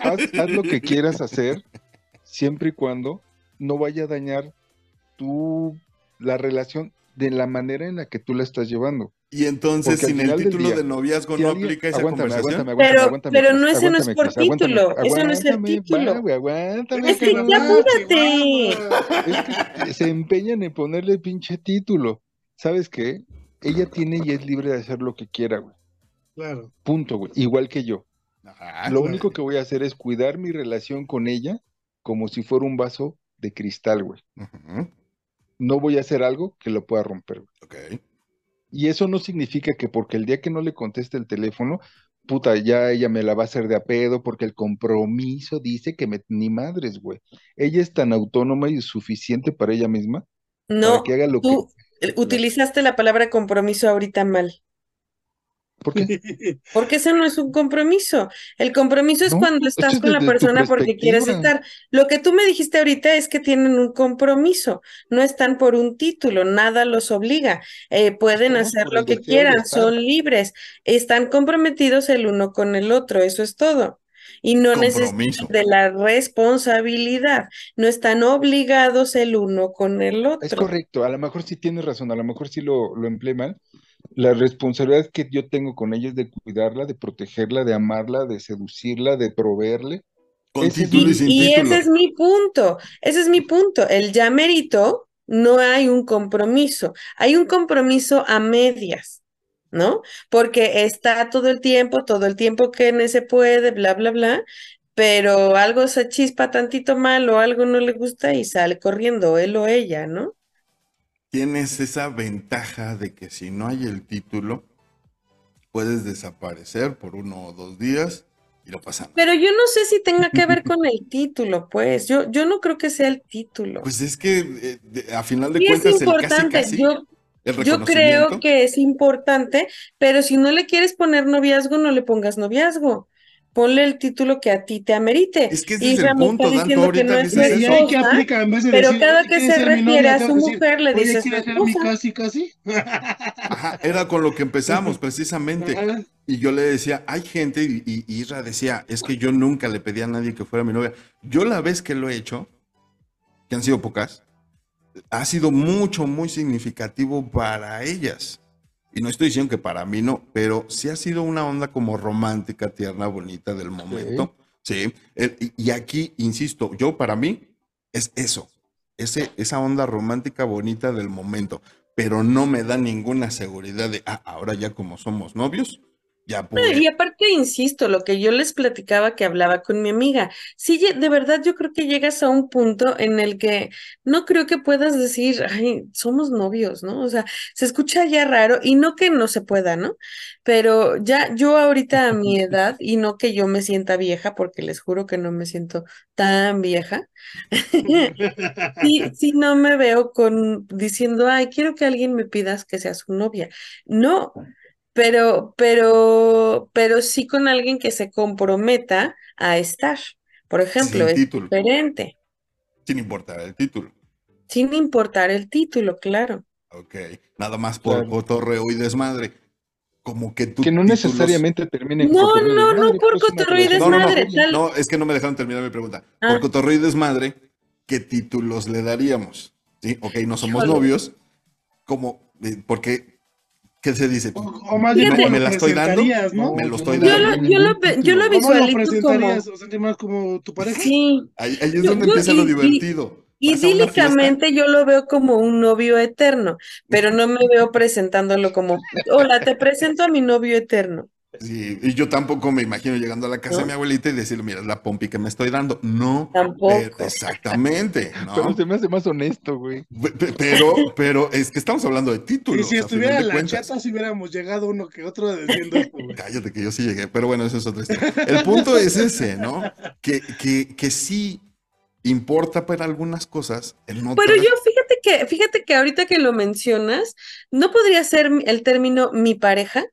haz, haz lo que quieras hacer, siempre y cuando no vaya a dañar tu la relación de la manera en la que tú la estás llevando. Y entonces, sin el título día, de noviazgo Si no alguien- aplica esa aguántame, conversación. aguántame, Pero- aguántame, pero no, ese no es por título, ese no es el título. va, aguántame, Es que ya apúrate. Chihuahua. Es que se empeñan en ponerle pinche título. ¿Sabes qué? Ella tiene y es libre de hacer lo que quiera, güey. Claro. Punto, güey. Igual que yo. Ajá. Lo claro. único que voy a hacer es cuidar mi relación con ella como si fuera un vaso de cristal, güey. No voy a hacer algo que lo pueda romper, güey. Ok. Y eso no significa que porque el día que no le conteste el teléfono, puta, ya ella me la va a hacer de a pedo porque el compromiso dice que me... Ni madres, güey. Ella es tan autónoma y suficiente para ella misma para No, que haga lo que... tú utilizaste la palabra compromiso ahorita mal. ¿Por qué? Porque ese no es un compromiso. El compromiso es No, cuando estás es con la persona porque quieres estar. Lo que tú me dijiste ahorita es que tienen un compromiso, no están por un título, nada los obliga. Eh, pueden hacer lo que quieran, son libres, están comprometidos el uno con el otro, eso es todo. Y no necesitan de la responsabilidad, no están obligados el uno con el Es otro. correcto, a lo mejor sí tienes razón, a lo mejor sí lo, lo empleé mal. La responsabilidad que yo tengo con ella es de cuidarla, de protegerla, de amarla, de seducirla, de proveerle. Con Ese es título y Y, sin y título. ese es mi punto, ese es mi punto. El ya merito, no hay un compromiso, hay un compromiso a medias, ¿no? Porque está todo el tiempo, todo el tiempo que se puede, bla, bla, bla, pero algo se chispa tantito mal o algo no le gusta y sale corriendo él o ella, ¿no? Tienes esa ventaja de que si no hay el título, puedes desaparecer por uno o dos días y no pasa nada. Pero yo no sé si tenga que ver con el título, pues, yo, yo no creo que sea el título. Pues es que eh, de- a final de Sí es cuentas el casi importante, casi, yo, el Yo creo que es importante, pero si no le quieres poner noviazgo, no le pongas noviazgo. Ponle el título que a ti te amerite. Es que ese es Isra el me punto, está Dan, tú diciendo que ahorita no es que aplica en vez de pero decir, cada "Oye, que ¿quieres se refiere novia?", a su decir, mujer, le "Oye, dice su ¿quieres ser mi esposa. casi casi? Ajá, era con lo que empezamos precisamente. Ajá. Y yo le decía, hay gente, y, y y Isra decía, es que yo nunca le pedí a nadie que fuera mi novia. Yo la vez que lo he hecho, que han sido pocas, ha sido mucho, muy significativo para ellas. Y no estoy diciendo que para mí no, pero sí ha sido una onda como romántica, tierna, bonita del momento. Sí. Y aquí, insisto, yo para mí es eso, ese, esa onda romántica, bonita del momento, pero no me da ninguna seguridad de, ah, ahora ya como somos novios, ya No, pude. Y aparte, insisto, lo que yo les platicaba que hablaba con mi amiga, sí, de verdad yo creo que llegas a un punto en el que no creo que puedas decir, ay, somos novios, ¿no? O sea, se escucha ya raro y no que no se pueda, ¿no? Pero ya yo ahorita a mi edad, y no que yo me sienta vieja, porque les juro que no me siento tan vieja, sí, sí no me veo con diciendo, ay, quiero que alguien me pidas que sea su novia. No, pero, pero, pero sí con alguien que se comprometa a estar. Por ejemplo, Sin es título. diferente, Sin importar el título. sin importar el título, claro. Ok. Nada más por Claro. cotorreo y desmadre. Como que tú. Que no necesariamente termine en No, cotorreo no, no desmadre, por pues, cotorreo y relación No, no, no, desmadre, no, es que no me dejaron terminar mi pregunta. Ah. Por cotorreo y desmadre, ¿qué títulos le daríamos? Sí, ok, no somos Híjole. novios. Como, eh, porque, ¿qué se dice? O, o más bien, Fíjate. ¿cómo ¿Me la estoy dando? no? Me lo estoy Yo dando. lo, yo lo, ve- yo lo ¿Cómo lo visualizo como? ¿O más como tu pareja? sí, Ahí, ahí es Yo- donde yo- empieza y- lo y- divertido. Idílicamente yo lo veo como un novio eterno, pero no me veo presentándolo como, hola, te presento a mi novio eterno. Sí, y yo tampoco me imagino llegando a la casa de ¿No? mi abuelita y decirle, mira, es la pompi que me estoy dando. No, Tampoco. exactamente, Pero ¿no? se me hace más honesto, güey. Pe- pe- Pero, pero es que estamos hablando de Y títulos. si a estuviera la cuentas. chata, si hubiéramos llegado uno que otro diciendo esto, güey. Cállate que yo sí llegué, pero bueno, eso es otra historia. El punto es ese, ¿no? Que, que, que sí importa para algunas cosas, en otras Pero yo fíjate que, fíjate que ahorita que lo mencionas, ¿no podría ser el término mi pareja?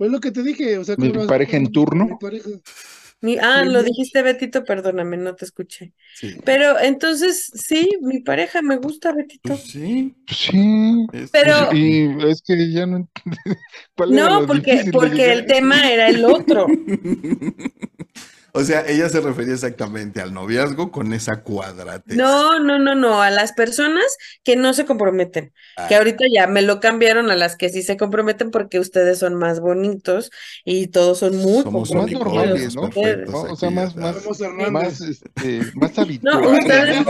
Pues lo que te dije, o sea, ¿Mi ¿cómo lo- pareja en turno? Mi pareja. Mi, ah, lo dijiste, Betito, perdóname, no te escuché. Sí. Pero entonces, sí, mi pareja me gusta, Betito. Pues sí. Pues sí. es- Pero- Y es que ya no entiendo. ¿Cuál era No, porque, porque el tema era el otro. O sea, ella se refería exactamente al noviazgo con esa cuadratez. No, no, no, no, a las personas que no se comprometen, que Ah. ahorita ya me lo cambiaron a las que sí se comprometen porque ustedes son más bonitos y todos son muy Somos Más normales, ¿no? perfectos ¿no? O sea, más, este, más No, habituales.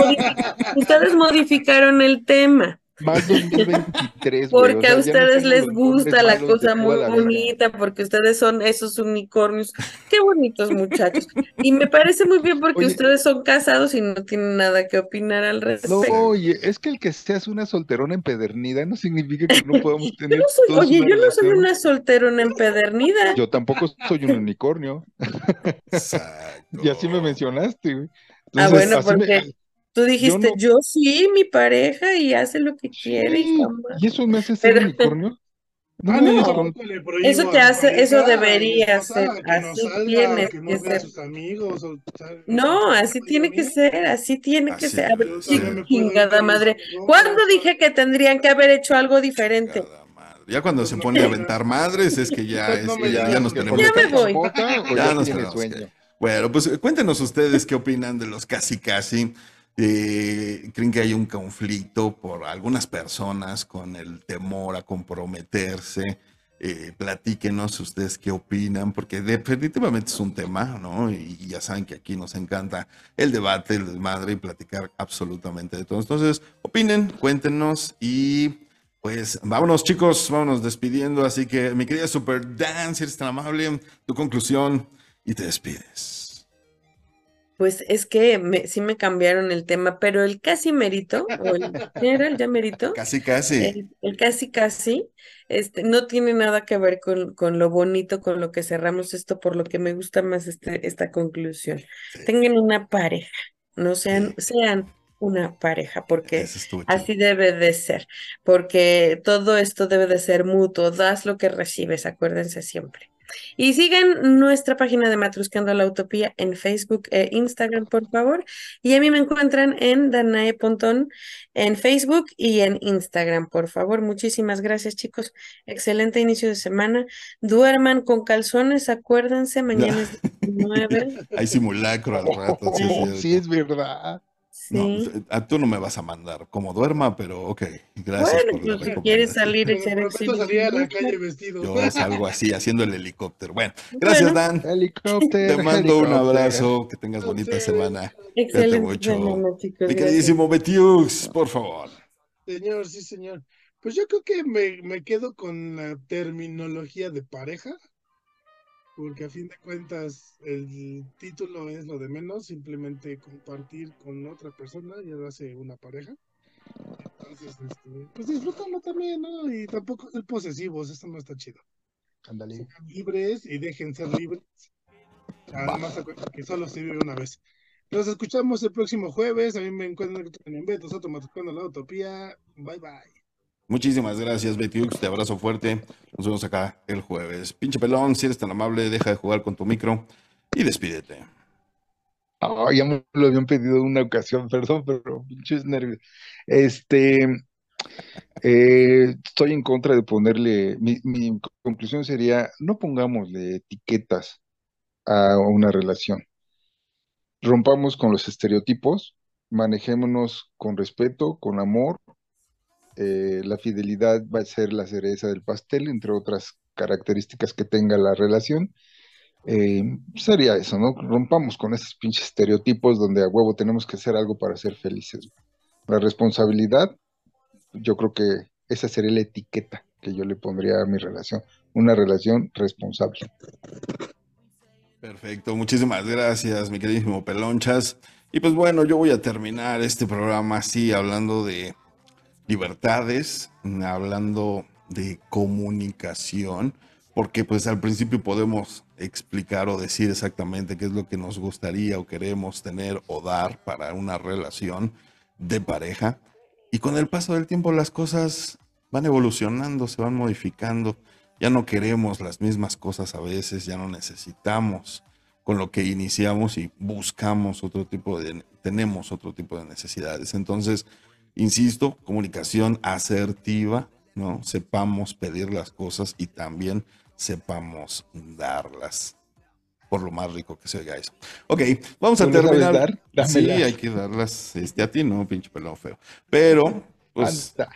ustedes modificaron el tema. Más 2023, güey. Porque o a sea, no ustedes les gusta la cosa muy la vida. bonita, porque ustedes son esos unicornios. Qué bonitos muchachos. Y me parece muy bien porque Oye. ustedes son casados y no tienen nada que opinar al No, respecto. oye, es que el que seas una solterona empedernida no significa que no podamos Yo tener no soy, todos oye, yo no soy una solterona empedernida. Yo tampoco soy un unicornio. Exacto. Y así me mencionaste, güey. Ah, bueno, me- porque Tú dijiste, no- yo sí, mi pareja, y hace lo que quiere. y Sí, jamás". ¿y eso me hace ser Pero- unicornio? No Ah, no, con- Eso te hace- eso debería ser, así tienes que ser. No, así tiene que ser, así tiene que ser. A ver, chingada madre. ¿Cuándo dije que tendrían que haber hecho algo diferente? Ya cuando se pone a aventar madres es que ya, Pues es ya, ya nos que- tenemos Ya que- me voy. ¿Capota o Ya ya nos tenemos? Bueno, pues cuéntenos ustedes qué opinan de los casi casi. Eh, ¿Creen que hay un conflicto por algunas personas con el temor a comprometerse? Eh, platíquenos ustedes qué opinan, porque definitivamente es un tema, ¿no? Y, ya saben que aquí nos encanta el debate, el desmadre y platicar absolutamente de todo. Entonces, opinen, cuéntenos y pues vámonos chicos, vámonos despidiendo. Así que mi querida Super Dan, si eres tan amable, tu conclusión y te despides. Pues es que me- sí me cambiaron el tema, pero el casi merito, o el, ¿qué era el ya merito? Casi, casi. El, el casi casi, este, no tiene nada que ver con, con lo bonito, con lo que cerramos esto, por lo que me gusta más este, esta conclusión. Sí. Tengan una pareja, no sean, sean una pareja, porque chido. así debe de ser, porque todo esto debe de ser mutuo, das lo que recibes, acuérdense siempre. Y sigan nuestra página de Matruscando la Utopía en Facebook e Instagram, por favor. Y a mí me encuentran en Danae Pontón en Facebook y en Instagram, por favor. Muchísimas gracias, chicos. Excelente inicio de semana. Duerman con calzones, acuérdense, mañana es 19. Hay simulacro al rato, sí, sí, es verdad. No, Sí. a- tú no me vas a mandar como duerma, pero ok, gracias Bueno, por pues si quieres salir y ser de repente salía a la exhibicionista. calle vestido. Yo salgo así, haciendo el helicóptero. Bueno, gracias, Bueno. Dan. Helicóptero. Te mando un abrazo, que tengas bonita semana. Excelente mucho. semana, chicos. Mi queridísimo Betiux, por favor. Señor, sí, señor. Pues yo creo que me, me quedo con la terminología de pareja, porque a fin de cuentas el título es lo de menos, simplemente compartir con otra persona ya lo hace una pareja. Entonces, este, pues disfrútalo también, ¿no? Y tampoco ser posesivos, esto no está chido. Ándale. Sean libres y dejen ser libres. Además, acuérdense que solo se vive una vez. Nos escuchamos el próximo jueves. A mí me encuentran en Beto Soto Matuscando la Utopía. Bye bye. Muchísimas gracias, Betiux. Te abrazo fuerte. Nos vemos acá el jueves. Pinche pelón, si eres tan amable, deja de jugar con tu micro y despídete. Ya me lo habían pedido una ocasión, perdón, pero pinches nervios. Este, eh, estoy en contra de ponerle, mi, mi conclusión sería, no pongámosle etiquetas a una relación. Rompamos con los estereotipos, manejémonos con respeto, con amor. Eh, la fidelidad va a ser la cereza del pastel, entre otras características que tenga la relación. Eh, sería eso, ¿no? Rompamos con esos pinches estereotipos donde a huevo tenemos que hacer algo para ser felices. La responsabilidad, yo creo que esa sería la etiqueta que yo le pondría a mi relación, una relación responsable. Perfecto, muchísimas gracias, mi queridísimo Pelonchas. Y pues bueno, yo voy a terminar este programa así, hablando de libertades, hablando de comunicación, porque pues al principio podemos explicar o decir exactamente qué es lo que nos gustaría o queremos tener o dar para una relación de pareja. Y con el paso del tiempo las cosas van evolucionando, se van modificando. Ya no queremos las mismas cosas a veces, ya no necesitamos con lo que iniciamos y buscamos otro tipo de, tenemos otro tipo de necesidades. Entonces, insisto, comunicación asertiva, ¿no? Sepamos pedir las cosas y también sepamos darlas. Por lo más rico que se oiga eso. Ok, vamos a ¿Tú no sabes terminar. dar? Sí, hay que darlas este, a ti, no, pinche pelón feo. Pero, pues, Anda.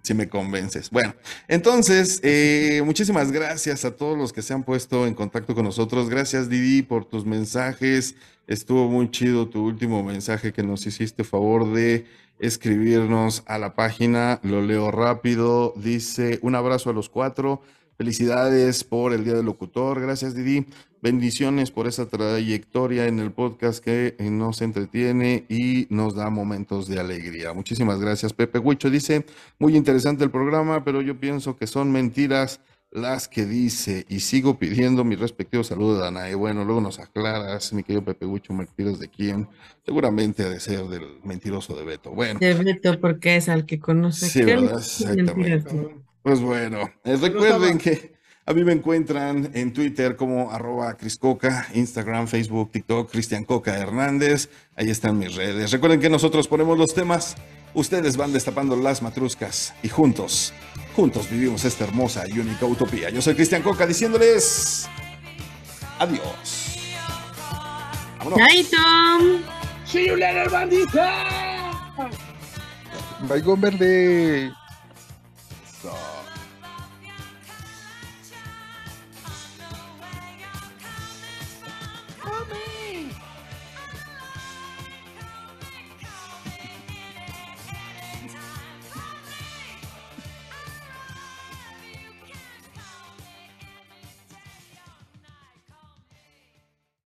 si me convences. Bueno, entonces, eh, muchísimas gracias a todos los que se han puesto en contacto con nosotros. Gracias, Didi, por tus mensajes. Estuvo muy chido tu último mensaje que nos hiciste favor de escribirnos a la página. Lo leo rápido. Dice, un abrazo a los cuatro. Felicidades por el Día del Locutor. Gracias, Didi. Bendiciones por esa trayectoria en el podcast que eh, nos entretiene y nos da momentos de alegría. Muchísimas gracias, Pepe Huicho. Dice, muy interesante el programa, pero yo pienso que son mentiras las que dice y sigo pidiendo mi respectivo saludo, Danae. Bueno, luego nos aclaras, mi querido Pepe Huicho, mentiras de quién. Seguramente ha de ser del mentiroso de Beto. Bueno, De Beto, porque es al que conoce. Sí, ¿Qué ¿verdad? Exactamente. pues bueno, eh, recuerden que a mí me encuentran en Twitter como arroba Criscoca, Instagram, Facebook, TikTok, Cristian Coca Hernández. Ahí están mis redes. Recuerden que nosotros ponemos los temas, ustedes van destapando las matruscas y juntos, juntos vivimos esta hermosa y única utopía. Yo soy Cristian Coca diciéndoles adiós. Vámonos. You later, bandita. Baigón verde. So-